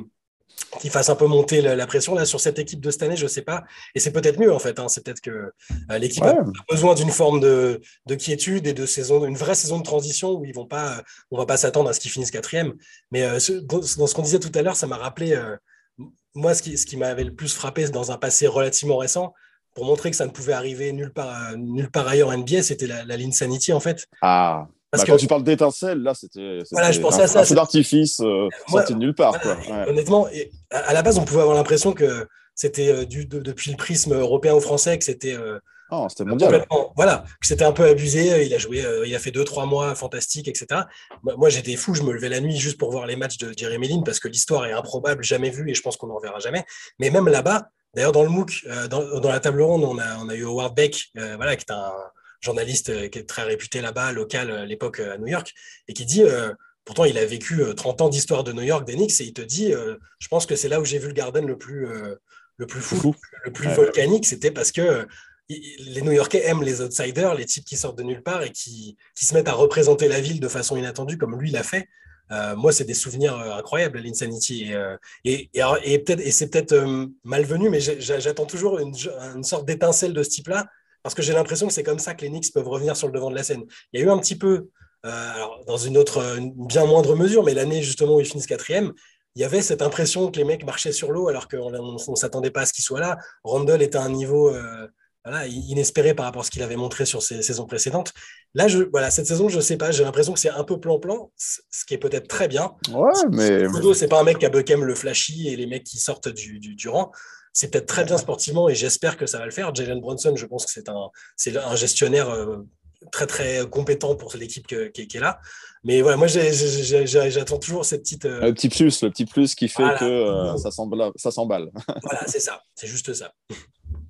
qui fasse un peu monter la, la pression. Là, sur cette équipe de cette année, je sais pas, et c'est peut-être mieux en fait. hein, c'est peut-être que euh, l'équipe a besoin d'une forme de, de quiétude et de saison, une vraie saison de transition où ils vont pas, euh, on va pas s'attendre à ce qu'ils finissent quatrième. Mais euh, ce- dans, dans ce qu'on disait tout à l'heure, ça m'a rappelé. moi, ce qui, ce qui m'avait le plus frappé dans un passé relativement récent, pour montrer que ça ne pouvait arriver nulle part, nulle part ailleurs en NBA, c'était la, la Linsanity, en fait. Ah, Parce bah, que- quand tu parles d'étincelle, là, c'était Voilà, je pensais un, à ça, feu c'est- d'artifice euh, sorti de nulle part. Voilà, Quoi. Ouais. Honnêtement, et à, la base, on pouvait avoir l'impression que c'était euh, du, de- depuis le prisme européen ou français, que c'était euh, mondial. complètement- voilà, que c'était un peu abusé. Il a joué, euh, il a fait deux, trois mois fantastiques, etc. Moi, j'étais fou, je me levais la nuit juste pour voir les matchs de Jeremy Lin parce que l'histoire est improbable, jamais vue, et je pense qu'on n'en verra jamais. Mais même là-bas, d'ailleurs, dans le MOOC, euh, dans, dans la table ronde, on a, on a eu Howard Beck, euh, voilà, qui est un journaliste euh, qui est très réputé là-bas, local euh, à l'époque euh, à New York, et qui dit. euh, Pourtant, il a vécu euh, 30 ans d'histoire de New York, d'Enix, et il te dit, euh, je pense que c'est là où j'ai vu le Garden le plus, euh, le plus fou, Fou. le plus Ouais. volcanique, c'était parce que les New-Yorkais aiment les outsiders, les types qui sortent de nulle part et qui, qui se mettent à représenter la ville de façon inattendue, comme lui l'a fait. Euh, moi, c'est des souvenirs euh, incroyables à l'Insanity. Et, euh, et, et, peut-être, et c'est peut-être malvenu, mais j'attends toujours une, une sorte d'étincelle de ce type-là, parce que j'ai l'impression que c'est comme ça que les Knicks peuvent revenir sur le devant de la scène. Il y a eu un petit peu, euh, alors, dans une autre, une bien moindre mesure, mais l'année justement où ils finissent quatrième, il y avait cette impression que les mecs marchaient sur l'eau alors qu'on ne s'attendait pas à ce qu'ils soient là. Randall était à un niveau euh, voilà, inespéré par rapport à ce qu'il avait montré sur ses saisons précédentes. Là, je, voilà, cette saison, je sais pas, j'ai l'impression que c'est un peu plan-plan, ce qui est peut-être très bien. Ouais, mais. Kudo, c'est pas un mec qui a Buckham le flashy et les mecs qui sortent du, du, du rang. C'est peut-être très bien sportivement et j'espère que ça va le faire. Jalen Brunson, je pense que c'est un, c'est un gestionnaire euh, très très compétent pour l'équipe qui, est là. Mais voilà, moi j'attends toujours cette petite. Euh, le petit plus, le petit plus qui fait que euh, ça s'emballe. voilà, c'est ça, c'est juste ça.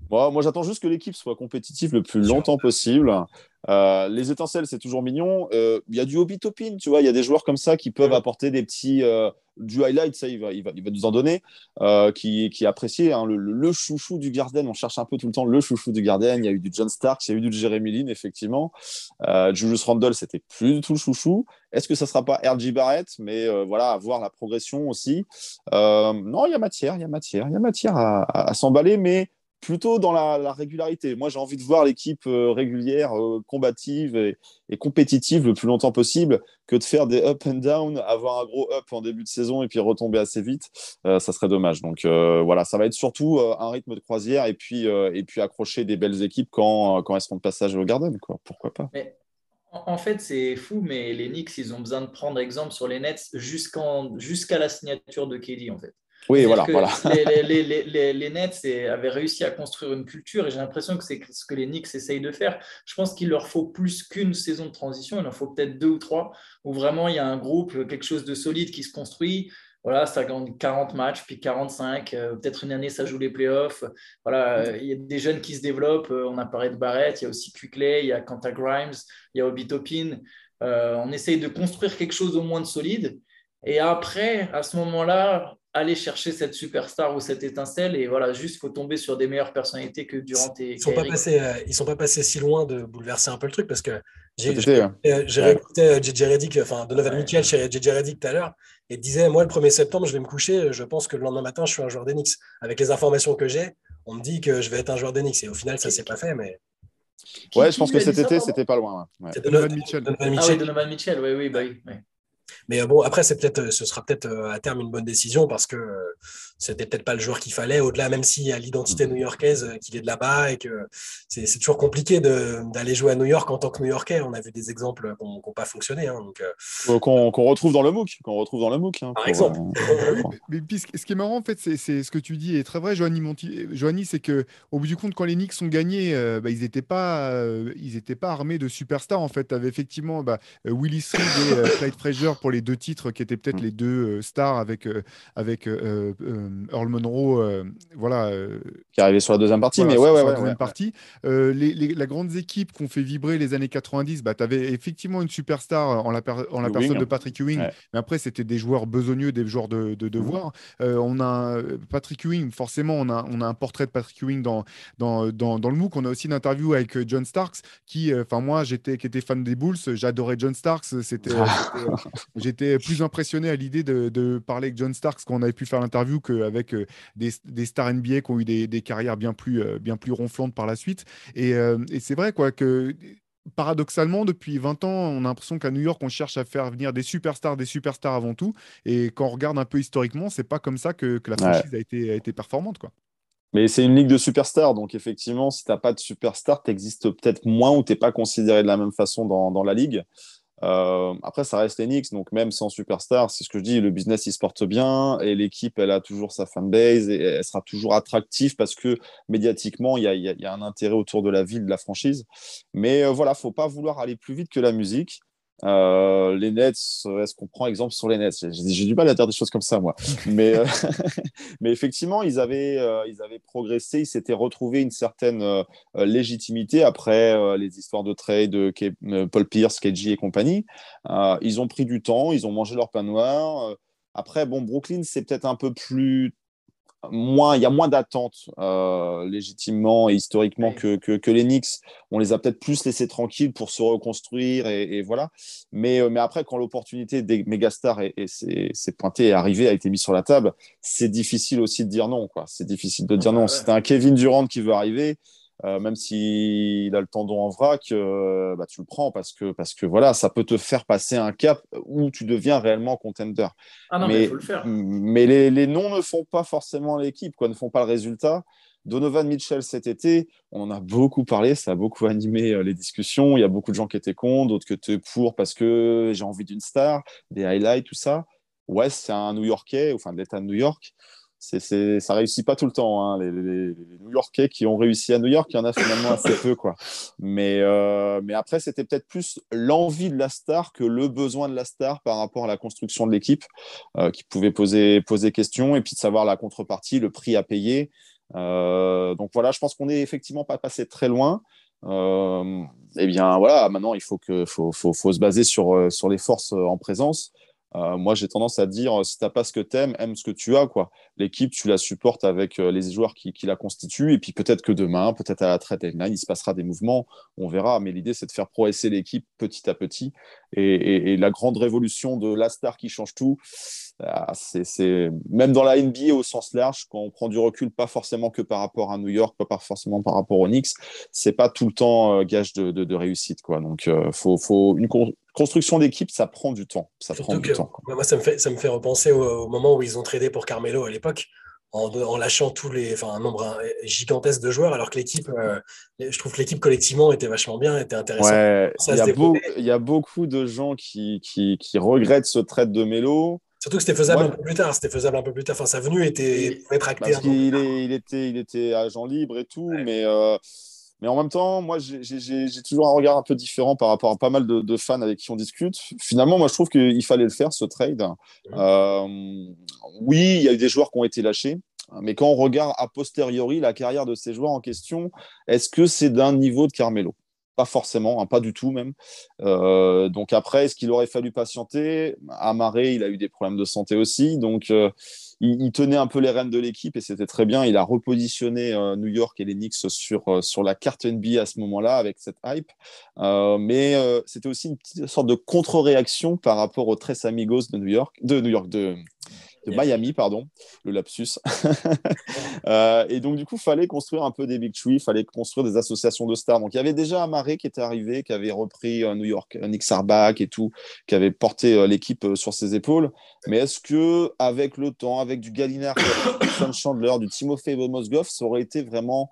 moi j'attends juste que l'équipe soit compétitive le plus longtemps possible. Euh, les étincelles, c'est toujours mignon. Il y a du hobby topping, tu vois. Il y a des joueurs comme ça qui peuvent apporter des petits. du highlight, ça, il va, il va, il va nous en donner. qui, qui est apprécié. Hein. le, chouchou du Garden, on cherche un peu tout le temps le chouchou du Garden. Il y a eu du John Stark, il y a eu du Jeremy Lin, effectivement. Julius Randle, c'était plus du tout le chouchou. Est-ce que ça sera pas RG Barrett? Mais euh, voilà, à voir la progression aussi. Euh, non, il y a matière, il y a matière, il y a matière à, s'emballer, mais plutôt dans la, régularité. Moi, j'ai envie de voir l'équipe euh, régulière, combative et, compétitive le plus longtemps possible que de faire des up and down, avoir un gros up en début de saison et puis retomber assez vite. ça serait dommage. Donc voilà, ça va être surtout un rythme de croisière et puis, et puis accrocher des belles équipes quand, quand elles seront de passage au Garden. Quoi. Pourquoi pas? En fait, c'est fou, mais les Knicks, ils ont besoin de prendre exemple sur les Nets jusqu'à la signature de Kelly, en fait. Oui, voilà. voilà. Les, Nets avaient réussi à construire une culture et j'ai l'impression que c'est ce que les Knicks essayent de faire. Je pense qu'il leur faut plus qu'une saison de transition, il en faut peut-être deux ou trois, où vraiment il y a un groupe, quelque chose de solide qui se construit voilà, ça gagne 40 matchs, puis 45. Euh, peut-être une année, ça joue les playoffs. Voilà, euh, il y a des jeunes qui se développent. Euh, on a parlé de Barrett, il y a aussi Quickley, il y a Quanta Grimes, il y a Obi Topin. on essaye de construire quelque chose au moins de solide. Et après, à ce moment-là, aller chercher cette superstar ou cette étincelle et voilà juste faut tomber sur des meilleures personnalités que Durant et ils sont pas passés ils sont pas passés si loin de bouleverser un peu le truc parce que j'ai réécouté JJ Reddick enfin Donovan Mitchell chez JJ Reddick tout à l'heure et disait Moi, le 1er septembre, je vais me coucher. Je pense que le lendemain matin, je suis un joueur d'Enix. Avec les informations que j'ai, on me dit que je vais être un joueur d'Enix. Et au final, ça ne s'est pas fait. Mais... Ouais, je pense que cet été, c'était pas loin. C'est Donovan Mitchell. Donovan Mitchell. Ah oui, Donovan Mitchell, oui, oui, bah oui. Mais euh, bon, après, c'est peut-être, euh, ce sera peut-être euh, à terme une bonne décision parce que c'était peut-être pas le joueur qu'il fallait. Au-delà, même s'il y a l'identité new-yorkaise, qu'il est de là-bas et que c'est, toujours compliqué d'aller jouer à New York en tant que New-Yorkais. On a vu des exemples qui n'ont pas fonctionné. Hein, donc, qu'on, retrouve dans le MOOC. Qu'on retrouve dans le MOOC. Hein, Par exemple. mais, ce qui est marrant, en fait, c'est, ce que tu dis est très vrai, Joanny, Joanny c'est que au bout du compte, quand les Knicks sont gagnés, bah, ils n'étaient pas, ils pas armés de superstars. En fait, tu avais effectivement bah, Willis Reed et Clyde Frazier pour les deux titres qui étaient peut-être mm. les deux euh, stars avec, euh, avec euh, Earl Monroe, voilà. qui arrivait sur la deuxième partie, mais ouais, ouais, la deuxième partie. les, la grande équipe qu'on fait vibrer les années 90, bah, tu avais effectivement une superstar en la, en la personne de Patrick Ewing, mais après, c'était des joueurs besogneux, des joueurs de, de devoir. Mm. on a Patrick Ewing, forcément, on a, on a un portrait de Patrick Ewing dans, dans, dans, dans le MOOC. On a aussi une interview avec John Starks, qui, enfin, moi, j'étais qui était fan des Bulls, j'adorais John Starks, c'était, j'étais plus impressionné à l'idée de, parler avec John Starks quand on avait pu faire l'interview qu'avec euh, des, des, stars NBA qui ont eu des, carrières bien plus, euh, bien plus ronflantes par la suite. Et, euh, et c'est vrai quoi que paradoxalement, depuis 20 ans, on a l'impression qu'à New York, on cherche à faire venir des superstars, des superstars avant tout. Et quand on regarde un peu historiquement, c'est pas comme ça que, que la franchise a, été, a été performante. Quoi. Mais c'est une ligue de superstars, donc effectivement, si tu n'as pas de superstar, tu existes peut-être moins ou tu n'es pas considéré de la même façon dans, dans la ligue. Euh, après, ça reste Enix, donc même sans superstar, c'est ce que je dis, le business il se porte bien et l'équipe elle a toujours sa fanbase et elle sera toujours attractive parce que médiatiquement il y a, un intérêt autour de la ville, de la franchise. Mais euh, voilà, faut pas vouloir aller plus vite que la musique. Euh, les Nets, est-ce qu'on prend exemple sur les Nets? J'ai du mal à dire des choses comme ça, moi. mais, euh, mais effectivement, ils avaient, euh, ils avaient progressé, ils s'étaient retrouvés une certaine légitimité après les histoires de trade de Paul Pierce, KG et compagnie. ils ont pris du temps, ils ont mangé leur pain noir. Après, bon, Brooklyn, c'est peut-être un peu plus moins, il y a moins d'attentes euh, légitimement et historiquement que, que, les Knicks. On les a peut-être plus laissés tranquilles pour se reconstruire et, voilà. Mais, euh, mais après, quand l'opportunité des mégastars s'est pointée et arrivée, a été mise sur la table, c'est difficile aussi de dire non. C'est difficile de dire non. Si un Kevin Durant qui veut arriver, euh, même s'il a le tendon en vrac, euh, bah, tu le prends parce que, parce que voilà, ça peut te faire passer un cap où tu deviens réellement contender. Ah non, mais, il faut le faire. Mais les, les, noms ne font pas forcément l'équipe, quoi, ne font pas le résultat. Donovan Mitchell cet été, on en a beaucoup parlé, ça a beaucoup animé euh, les discussions. Il y a beaucoup de gens qui étaient contre, d'autres qui étaient pour parce que j'ai envie d'une star, des highlights, tout ça. Ouais, c'est un New Yorkais, enfin de l'État de New York c'est, c'est, ça réussit pas tout le temps. Hein. Les, New New-Yorkais qui ont réussi à New York, il y en a finalement assez peu. Quoi. Mais, euh, mais après, c'était peut-être plus l'envie de la star que le besoin de la star par rapport à la construction de l'équipe euh, qui pouvait poser, poser question et puis de savoir la contrepartie, le prix à payer. donc voilà, je pense qu'on n'est effectivement pas passé très loin. eh bien voilà, maintenant il faut, que, faut, faut, faut se baser sur, sur les forces en présence. Euh, moi, j'ai tendance à dire, si tu n'as pas ce que tu aimes, aime ce que tu as. quoi. L'équipe, tu la supportes avec euh, les joueurs qui, la constituent. Et puis peut-être que demain, peut-être à la trade deadline, il se passera des mouvements. On verra. Mais l'idée, c'est de faire progresser l'équipe petit à petit. Et, la grande révolution de la star qui change tout, c'est même dans la NBA au sens large, quand on prend du recul, pas forcément que par rapport à New York, pas forcément par rapport aux Knicks, c'est pas tout le temps euh, gage de, réussite. Quoi. Donc, faut, faut une, construction d'équipe, ça prend du temps. Ça prend du temps. Moi, ça me fait, ça me fait repenser au, moment où ils ont tradé pour Carmelo à l'époque. En, lâchant tous les, enfin, un nombre hein, gigantesque de joueurs, alors que l'équipe, euh, je trouve que l'équipe collectivement était vachement bien, était intéressante. il, y a beaucoup de gens qui, qui, regrettent ce trade de Melo. Surtout que c'était faisable un peu plus tard. C'était faisable un peu plus tard. Enfin, sa venue était être Parce qu'il il était, il était agent libre et tout, mais euh, mais en même temps, moi, j'ai toujours un regard un peu différent par rapport à pas mal de, fans avec qui on discute. Finalement, moi, je trouve qu'il fallait le faire, ce trade. Euh, oui, il y a eu des joueurs qui ont été lâchés. Mais quand on regarde a posteriori la carrière de ces joueurs en question, est-ce que c'est d'un niveau de Carmelo? Pas forcément, hein, pas du tout même. Euh, donc après, est-ce qu'il aurait fallu patienter? Amaré, il a eu des problèmes de santé aussi. Donc euh, il, tenait un peu les rênes de l'équipe et c'était très bien. Il a repositionné euh, New York et les Knicks sur, sur la carte NBA à ce moment-là avec cette hype. Mais c'était aussi une sorte de contre-réaction par rapport aux Tres Amigos de New York, de New York, de, de Miami, pardon, le lapsus. Euh, et donc, du coup, il fallait construire un peu des big tree, il fallait construire des associations de stars. Donc, il y avait déjà Amaré qui était arrivé, qui avait repris euh, New York, euh, Nick Sarbach et tout, qui avait porté l'équipe sur ses épaules. Mais est-ce que, avec le temps, avec du Gallinard, du Sean Chandler, du Timofey Mosgov, ça aurait été vraiment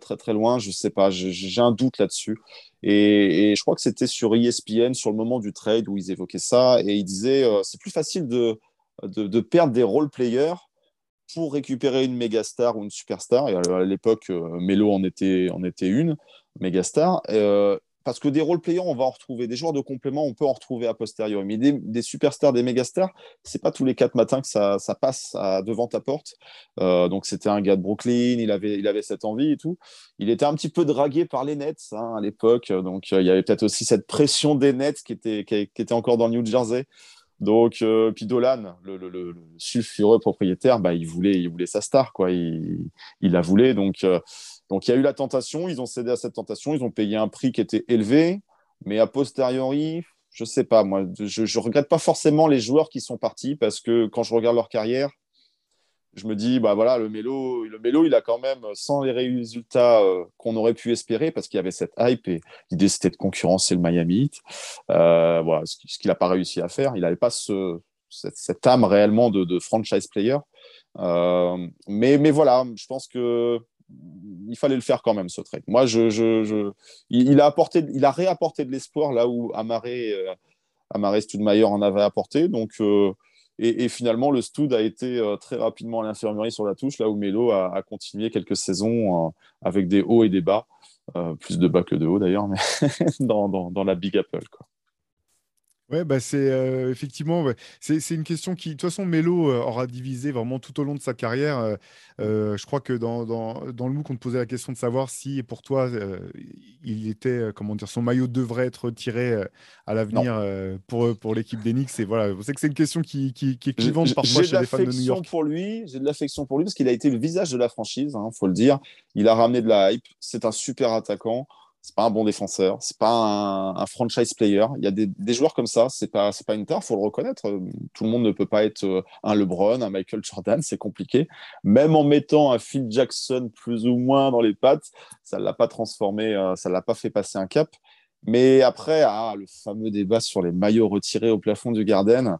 très très loin, je sais pas, j'ai un doute là-dessus. Et, et, je crois que c'était sur ESPN, sur le moment du trade, où ils évoquaient ça, et ils disaient c'est plus facile de, de, perdre des role-players pour récupérer une méga star ou une superstar. Et à l'époque, euh, Melo en était, en était une, méga star. Euh, parce que des role-players, on va en retrouver. Des joueurs de complément, on peut en retrouver a posteriori. Mais des, superstars, des méga stars, c'est pas tous les quatre matins que ça, passe devant ta porte. Euh, donc c'était un gars de Brooklyn, il avait, il avait cette envie et tout. Il était un petit peu dragué par les Nets hein, à l'époque. Donc il y avait peut-être aussi cette pression des Nets qui était, qui était encore dans le New Jersey. Donc, euh, puis Dolan, le, sulfureux propriétaire, bah, il, voulait, il voulait sa star, quoi. Il, la voulait. Donc, euh, donc, il y a eu la tentation. Ils ont cédé à cette tentation. Ils ont payé un prix qui était élevé. Mais a posteriori, je sais pas, moi, je ne regrette pas forcément les joueurs qui sont partis parce que quand je regarde leur carrière, je me dis, bah voilà, le Mélo, le Mélo, il a quand même, sans les résultats euh, qu'on aurait pu espérer, parce qu'il y avait cette hype et l'idée c'était de concurrencer le Miami Heat, euh, voilà, ce, qu'il n'a pas réussi à faire. Il n'avait pas ce, cette, âme réellement de, franchise player. Euh, mais, mais voilà, je pense que il fallait le faire quand même ce trade. Moi, je, je, il, a apporté, il a réapporté de l'espoir là où Amaré, Amaré Studmayer en avait apporté. Donc et, finalement, le Stud a été euh, très rapidement à l'infirmerie sur la touche, là où Melo a, continué quelques saisons euh, avec des hauts et des bas, euh, plus de bas que de hauts d'ailleurs, mais dans, la Big Apple. Ouais, bah c'est euh, effectivement, c'est une question qui, de toute façon, Melo aura divisé vraiment tout au long de sa carrière. Euh, je crois que dans, dans, dans le MOOC, on te posait la question de savoir si, pour toi, il était, comment dire, son maillot devrait être tiré à l'avenir pour, pour l'équipe d'Enix. Et voilà, vous savez que c'est une question qui, qui, qui est clivante parfois chez les fans de New York. pour lui, j'ai de l'affection pour lui parce qu'il a été le visage de la franchise, il hein, faut le dire. Il a ramené de la hype. C'est un super attaquant c'est pas un bon défenseur, c'est pas un, franchise player. Il y a des, joueurs comme ça, c'est pas pas une tare, faut le reconnaître. Tout le monde ne peut pas être euh, un LeBron, un Michael Jordan, c'est compliqué. Même en mettant un Phil Jackson plus ou moins dans les pattes, ça l'a pas transformé, euh, ça l'a pas fait passer un cap. Mais après, ah, le fameux débat sur les maillots retirés au plafond du Garden,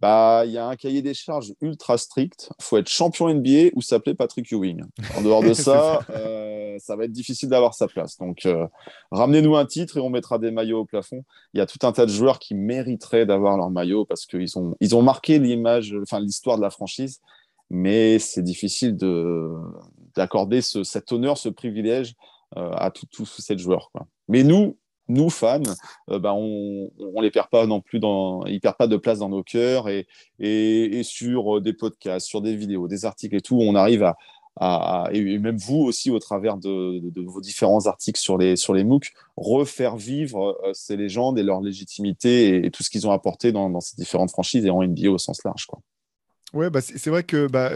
bah, il y a un cahier des charges ultra strict. Il faut être champion NBA ou s'appeler Patrick Ewing. En dehors de ça, euh, ça va être difficile d'avoir sa place. Donc, euh, ramenez-nous un titre et on mettra des maillots au plafond. Il y a tout un tas de joueurs qui mériteraient d'avoir leur maillot parce qu'ils ont, ils ont marqué l'image, enfin, l'histoire de la franchise. Mais c'est difficile de, d'accorder cet honneur, ce privilège à tous ces joueurs. Quoi. Mais nous, nous fans, bah, on, ne les perd pas non plus dans, ils perdent pas de place dans nos cœurs et, et, sur des podcasts, sur des vidéos, des articles et tout, on arrive à, et même vous aussi au travers de, vos différents articles sur les, sur les MOOC, refaire vivre euh, ces légendes et leur légitimité et, tout ce qu'ils ont apporté dans, ces différentes franchises et en NBA au sens large. Quoi. Ouais, bah c'est vrai que bah,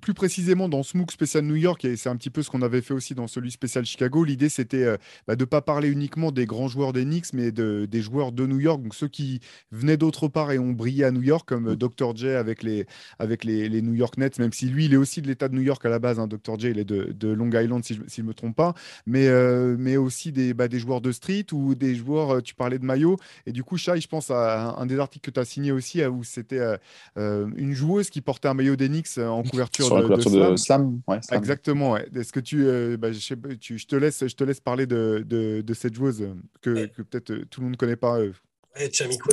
plus précisément dans ce MOOC spécial New York, et c'est un petit peu ce qu'on avait fait aussi dans celui spécial Chicago, l'idée c'était euh, bah, de ne pas parler uniquement des grands joueurs des Knicks, mais de, des joueurs de New York, donc ceux qui venaient d'autre part et ont brillé à New York, comme euh, Dr. J avec, les, avec les, les, New York Nets, même si lui, il est aussi de l'État de New York à la base, hein, Dr. J, il est de, de Long Island, si je ne me trompe pas, mais, euh, mais aussi des, bah, des joueurs de street ou des joueurs, tu parlais de maillot, et du coup, Shai, je pense à un, des articles que tu as signé aussi, où c'était une joueuse qui portait un maillot des Knicks en couverture, de, Slam. Exactement. Est-ce que tu, euh, bah, je, te laisse, je te laisse parler de, de, cette joueuse que, que peut-être euh, tout le monde ne connaît pas. Euh. Ouais, Chamiko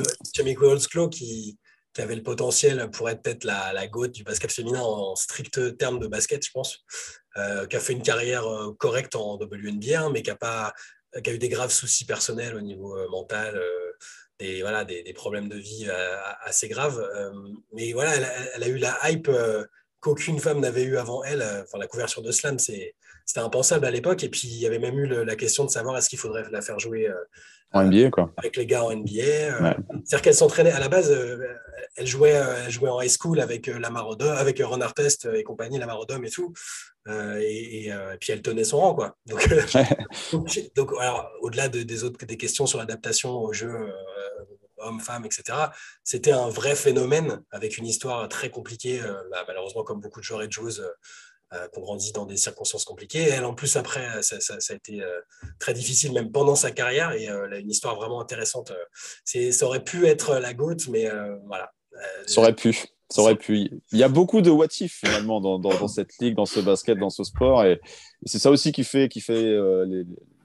qui, qui avait le potentiel pour être peut-être la, la goutte du basket féminin en strict terme de basket, je pense, qui a fait une carrière correcte en WNBA, hein, mais qui a, pas, qui a eu des graves soucis personnels au niveau mental. Des, voilà, des, des, problèmes de vie assez graves. mais voilà, elle, elle, a eu la hype qu'aucune femme n'avait eu avant elle. Euh, enfin, la couverture de slam, c'était impensable à l'époque. Et puis, il y avait même eu la question de savoir est-ce qu'il faudrait la faire jouer euh, en NBA, quoi. avec les gars en NBA. Euh. C'est-à-dire qu'elle s'entraînait à la base, elle, jouait, elle jouait en high school avec Odom, avec Ron Artest et compagnie, Lamar Odom et tout. et, puis elle tenait son rang, quoi. Donc, donc, alors, au-delà des autres des questions sur l'adaptation au jeu hommes, femmes, etc. C'était un vrai phénomène avec une histoire très compliquée, euh, bah, malheureusement comme beaucoup de joueurs et de joueuses euh, euh, qui ont grandi dans des circonstances compliquées. elle, en plus, après, ça, a été très difficile, même pendant sa carrière, et elle a une histoire vraiment intéressante. ça aurait pu être la goutte, mais voilà. ça aurait pu. Ça aurait pu. Il y a beaucoup de what if finalement dans, cette ligue, dans ce basket, dans ce sport. Et, c'est ça aussi qui fait, qui fait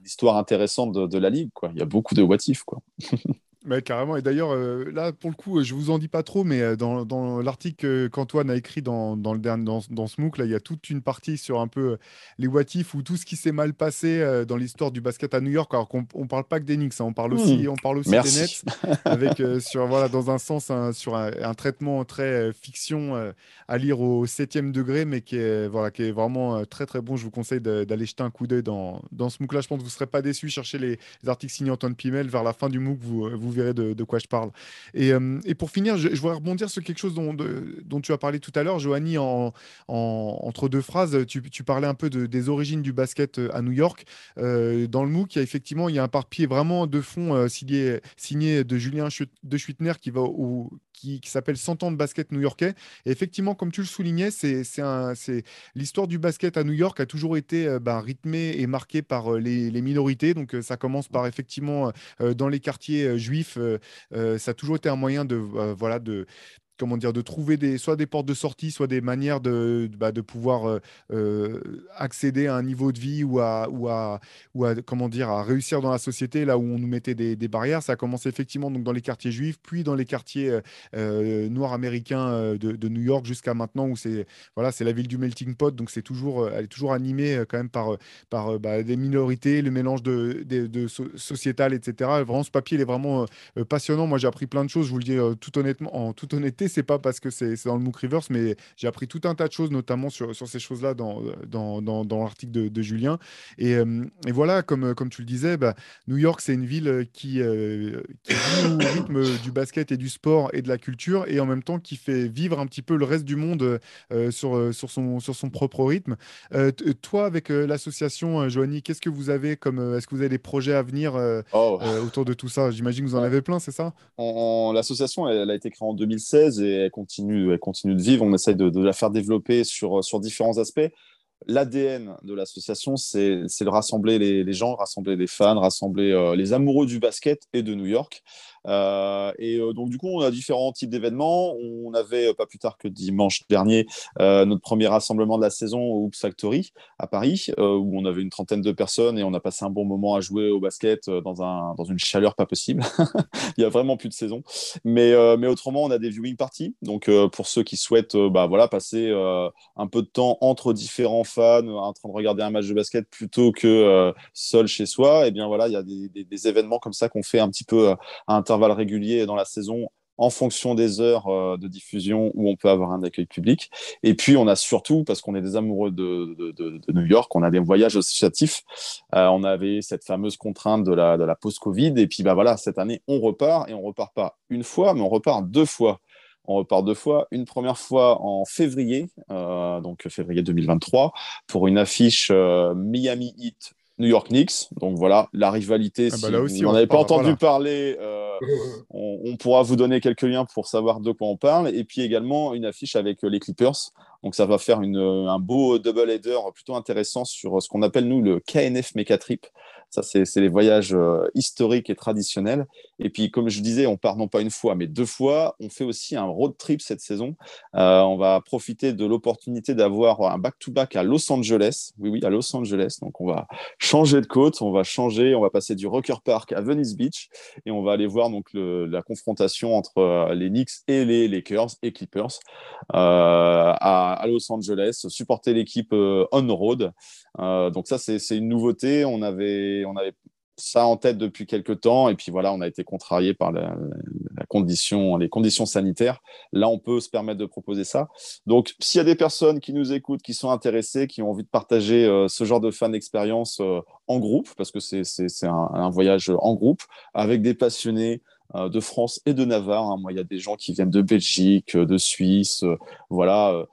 l'histoire intéressante de, de, la ligue. Quoi. Il y a beaucoup de what if. Quoi. carrément. Et d'ailleurs, euh, là, pour le coup, je vous en dis pas trop, mais euh, dans, dans l'article qu'Antoine a écrit dans, dans le dernier, dans, dans, ce MOOC, là, il y a toute une partie sur un peu euh, les what if ou tout ce qui s'est mal passé dans l'histoire du basket à New York. Alors qu'on on parle pas que des Knicks, hein, on parle aussi, hmm. on parle aussi des Nets, avec sur voilà, dans un sens un, sur un, traitement très fiction à lire au septième degré, mais qui est voilà, qui est vraiment très très bon. Je vous conseille d'aller jeter un coup d'œil dans, dans ce MOOC-là. Je pense que vous serez pas déçus. Cherchez les, articles signés Antoine Pimel vers la fin du MOOC, vous, vous verrez de, quoi je parle. Et, euh, et pour finir, je, voudrais rebondir sur quelque chose dont, dont tu as parlé tout à l'heure, Joanie, en, entre deux phrases. Tu, tu parlais un peu de, des origines du basket euh, à New York. Euh, dans le MOOC, il y a effectivement il y a un papier vraiment de fond signé, signé de Julien de Schwittner qui va au, qui, s'appelle 100 ans de basket new-yorkais. Et effectivement, comme tu le soulignais, c'est l'histoire du basket à New York a toujours été ben, rythmée et marquée par les, les minorités. Donc ça commence par effectivement dans les quartiers juifs euh, euh, ça a toujours été un moyen de, euh, voilà, de, comment dire, de trouver des, soit des portes de sortie, soit des manières de, bah, de pouvoir euh, euh, accéder à un niveau de vie ou à, comment dire, à réussir dans la société là où on nous mettait des, barrières. Ça a commencé effectivement dans les quartiers juifs, puis dans les quartiers euh, noirs américains de, New York jusqu'à maintenant où c'est voilà, la ville du melting pot. Donc c'est toujours, elle est toujours animée quand par, par bah, des minorités, le mélange de, de, de sociétal, etc. Vraiment, ce papier il est vraiment passionnant. Moi, j'ai appris plein de choses. Je vous le dis tout honnêtement, en toute honnêteté c'est pas parce que c'est dans le MOOC Reverse, mais j'ai appris tout un tas de choses, notamment sur, sur ces choses-là dans, dans, dans, dans l'article de, de, Julien. Et, euh, et, voilà, comme, comme tu le disais, bah, New York, c'est une ville qui, euh, qui vit au rythme du basket et du sport et de la culture, et en même temps qui fait vivre un petit peu le reste du monde euh, sur, sur, son, sur son propre rythme. toi, avec l'association Joanie, qu'est-ce que vous avez comme. Est-ce que vous avez des projets à venir oh. autour de tout ça? J'imagine que vous en avez plein, c'est ça? L'association, elle, elle, a été créée en 2016 et elle continue, elle continue de vivre. On essaye de, la faire développer sur, sur différents aspects. L'ADN de l'association, c'est de rassembler les, gens, rassembler les fans, rassembler euh, les amoureux du basket et de New York. Euh, et euh, donc, du coup, on a différents types d'événements. On avait, pas plus tard que dimanche dernier, notre premier rassemblement de la saison au Oops Factory à Paris, où on avait une trentaine de personnes et on a passé un bon moment à jouer au basket dans, un, dans une chaleur pas possible. Il y a vraiment plus de saison. Mais, mais autrement, on a des viewing parties. Donc, pour ceux qui souhaitent bah, voilà, passer un peu de temps entre différents fans en train de regarder un match de basket plutôt que seul chez soi, et eh bien voilà, il y a des, des événements comme ça qu'on fait un petit peu à intervalles réguliers dans la saison en fonction des heures euh, de diffusion où on peut avoir un accueil public. Et puis, on a surtout, parce qu'on est des amoureux de, New York, on a des voyages associatifs. Euh, on avait cette fameuse contrainte de la, de la post-Covid. Et puis, bah, voilà, cette année, on repart. Et on repart pas une fois, mais on repart deux fois. On repart deux fois. Une première fois en février, euh, donc février 2023, pour une affiche Miami Heat New York Knicks. Donc voilà, la rivalité, ah bah si vous n'en avez pas entendu parler, euh, on, pourra vous donner quelques liens pour savoir de quoi on parle. Et puis également une affiche avec euh, les Clippers. Donc ça va faire une, un beau double header plutôt intéressant sur ce qu'on appelle nous le KNF Mecha Trip. Ça, c'est les voyages euh, historiques et traditionnels. Et puis, comme je disais, on part non pas une fois, mais deux fois. On fait aussi un road trip cette saison. Euh, on va profiter de l'opportunité d'avoir un back-to-back à Los Angeles. Oui, oui, à Los Angeles. Donc, on va changer de côte, on va changer, on va passer du Rocker Park à Venice Beach et on va aller voir donc la confrontation entre euh, les Knicks et les Lakers et Clippers à, à, Los Angeles, supporter l'équipe on road. donc ça, c'est une nouveauté. On avait on avait ça en tête depuis quelques temps. Et puis voilà, on a été contrarié par la, condition, les conditions sanitaires. Là, on peut se permettre de proposer ça. Donc, s'il y a des personnes qui nous écoutent, qui sont intéressées, qui ont envie de partager euh, ce genre de fan expérience euh, en groupe, parce que c'est un, voyage en groupe, avec des passionnés, euh, de France et de Navarre. Hein. Moi, il y a des gens qui viennent de Belgique, de Suisse, voilà,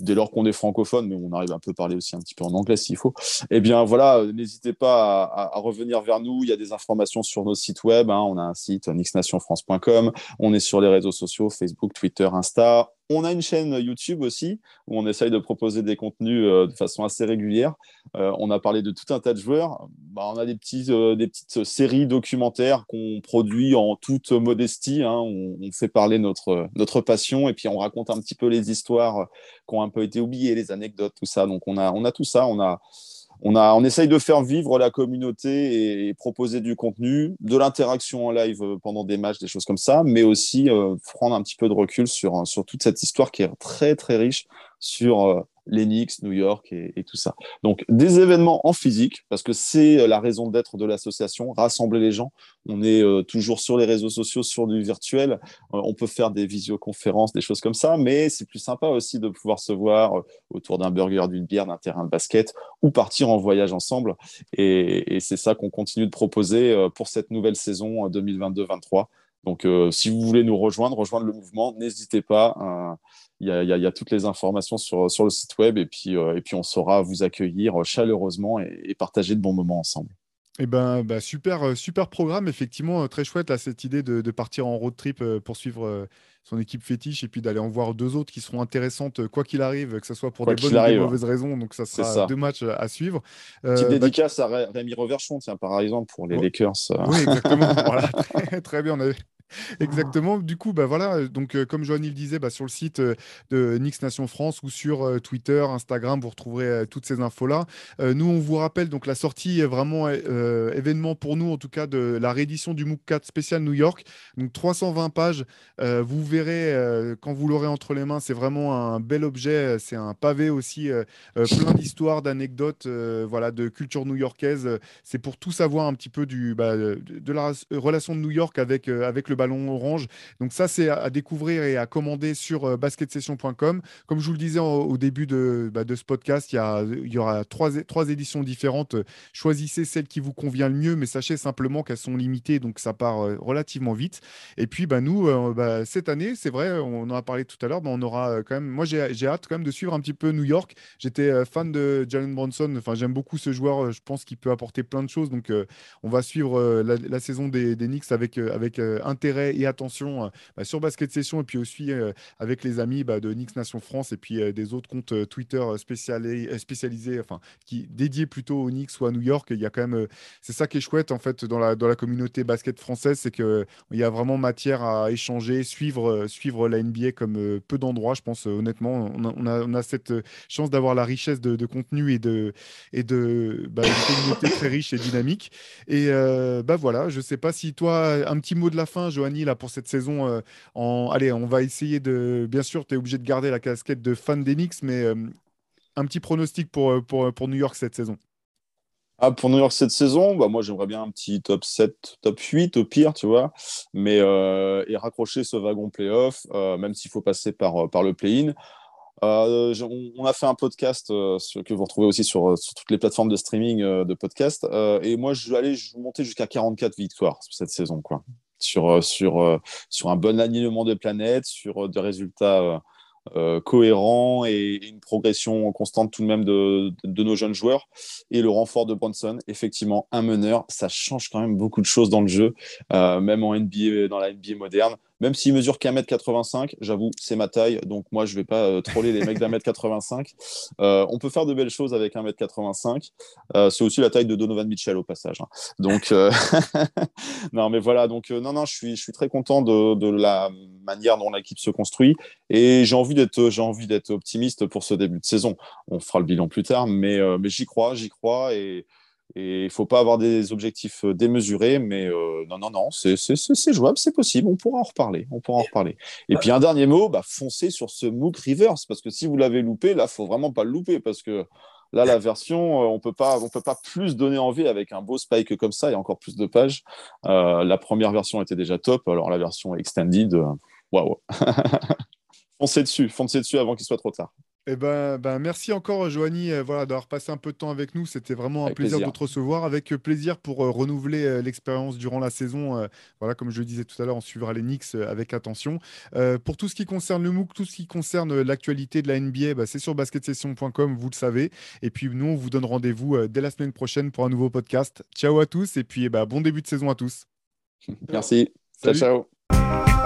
dès lors qu'on est francophone, mais on arrive un peu à parler aussi un petit peu en anglais s'il faut, eh bien voilà, euh, n'hésitez pas à, revenir vers nous. Il y a des informations sur nos sites web. Hein. On a un site nixnationfrance.com. On est sur les réseaux sociaux Facebook, Twitter, Insta. On a une chaîne YouTube aussi où on essaye de proposer des contenus euh, de façon assez régulière. Euh, on a parlé de tout un tas de joueurs. Bah, on a euh, des petites séries documentaires qu'on produit en toute modestie. Hein. On, fait parler notre, passion et puis on raconte un petit peu les histoires qui ont un peu été oubliées, les anecdotes, tout ça. Donc on a, tout ça. On a, essaye de faire vivre la communauté et, proposer du contenu, de l'interaction en live euh, pendant des matchs, des choses comme ça, mais aussi prendre un petit peu de recul sur, sur toute cette histoire qui est très très riche sur euh, l'Enix, New York et, tout ça. Donc des événements en physique, parce que c'est euh, la raison d'être de l'association, rassembler les gens. On est euh, toujours sur les réseaux sociaux, sur du virtuel. on peut faire des visioconférences, des choses comme ça, mais c'est plus sympa aussi de pouvoir se voir autour d'un burger, d'une bière, d'un terrain de basket ou partir en voyage ensemble. Et, et c'est ça qu'on continue de proposer pour cette nouvelle saison 2022-23. Donc, si vous voulez nous rejoindre, rejoindre le mouvement, n'hésitez pas. Il y, a, toutes les informations sur, le site web et puis, euh, et puis on saura vous accueillir chaleureusement et, partager de bons moments ensemble. Eh ben, bah, super, euh, super programme, effectivement, euh, très chouette là, cette idée de, partir en road trip pour suivre son équipe fétiche et puis d'aller en voir deux autres qui seront intéressantes quoi qu'il arrive, que ce soit pour des bonnes ou des mauvaises raisons. Donc ça sera deux matchs à suivre. Petite bah, dédicace à Rémi Reverchon, tiens, par exemple, pour les Lakers. Oui, exactement. voilà. très, bien, on avait Exactement. Du coup, bah voilà. Donc, euh, comme Joanny le disait, bah, sur le site euh, de Nix Nation France ou sur euh, Twitter, Instagram, vous retrouverez toutes ces infos-là. nous, on vous rappelle donc la sortie est vraiment événement pour nous, en tout cas, de la réédition du MOOC 4 spécial New York. Donc, 320 pages. vous verrez quand vous l'aurez entre les mains, c'est vraiment un bel objet. C'est un pavé aussi, plein d'histoires, d'anecdotes, voilà, de culture new-yorkaise. C'est pour tout savoir un petit peu du, bah, de, la relation de New York avec, avec le ballon orange. Donc ça, c'est à, découvrir et à commander sur euh, basketsession.com. Comme je vous le disais au début de, bah, de, ce podcast, il y, a, il y aura trois, trois, éditions différentes. Choisissez celle qui vous convient le mieux, mais sachez simplement qu'elles sont limitées, donc ça part euh, relativement vite. Et puis, bah, nous, euh, bah, cette année, c'est vrai, on en a parlé tout à l'heure, on aura quand même, moi j'ai hâte quand même de suivre un petit peu New York. J'étais fan de Jalen Bronson, enfin j'aime beaucoup ce joueur, je pense qu'il peut apporter plein de choses, donc on va suivre la, saison des, des Knicks avec, avec intérêt et attention bah, sur Basket Session et puis aussi avec les amis bah, de Nix Nation France et puis des autres comptes Twitter spécialisés, enfin qui dédiés plutôt au Knicks ou à New York. Il y a quand même, c'est ça qui est chouette en fait dans la, dans la communauté basket française, c'est qu'il y a vraiment matière à échanger, suivre, suivre la NBA comme peu d'endroits. Je pense honnêtement, on a, on a, cette chance d'avoir la richesse de, contenu et de, et de bah, communauté très riche et dynamique. Et bah voilà, je sais pas si toi, un petit mot de la fin, Joanie, là pour cette saison. en... Allez, on va essayer de. Bien sûr, tu es obligé de garder la casquette de fan des Knicks, mais un petit pronostic pour, pour, pour New York cette saison. Ah, pour New York cette saison, bah moi j'aimerais bien un petit top 7, top 8 au pire, tu vois, mais et raccrocher ce wagon playoff, même s'il faut passer par, par le play-in. Euh, on a fait un podcast euh, que vous retrouvez aussi sur, toutes les plateformes de streaming euh, de podcast. et moi, je vais aller monter jusqu'à 44 victoires cette saison, quoi. Sur, sur, sur un bon alignement de planètes, sur des résultats cohérents et, une progression constante tout de même de, de, nos jeunes joueurs. Et le renfort de Bronson, effectivement, un meneur, ça change quand même beaucoup de choses dans le jeu, même en NBA, dans la NBA moderne. Même s'il mesure qu'un mètre 85, j'avoue, c'est ma taille. Donc, moi, je vais pas euh, troller les mecs d'un mètre 85. Euh, on peut faire de belles choses avec un mètre 85. Euh, c'est aussi la taille de Donovan Mitchell au passage. Hein. Donc, non, mais voilà. Donc, non, non, je suis, je suis très content de, la manière dont l'équipe se construit. Et j'ai envie d'être, j'ai envie d'être optimiste pour ce début de saison. On fera le bilan plus tard, mais, mais j'y crois, j'y crois. Et, et il ne faut pas avoir des objectifs euh, démesurés, mais euh, non, non, non, c'est jouable, c'est possible, on pourra en reparler. On pourra en reparler. Et puis un dernier mot, bah, foncez sur ce MOOC Reverse, parce que si vous l'avez loupé, là, il faut vraiment pas le louper, parce que là, la version, euh, on peut pas, on peut pas plus donner envie avec un beau spike comme ça, et encore plus de pages. la première version était déjà top, alors la version extended, waouh. foncez dessus, foncez dessus avant qu'il soit trop tard. Eh ben, ben, merci encore, Joanie, euh, voilà, d'avoir passé un peu de temps avec nous. C'était vraiment un plaisir, de te recevoir. Avec euh, plaisir pour euh, renouveler l'expérience durant la saison. voilà, comme je le disais tout à l'heure, on suivra les Knicks avec attention. pour tout ce qui concerne le MOOC, tout ce qui concerne l'actualité de la NBA, bah, c'est sur basketsession.com, vous le savez. Et puis, nous, on vous donne rendez-vous dès la semaine prochaine pour un nouveau podcast. Ciao à tous et puis bah, bon début de saison à tous. Merci. Ciao, ciao.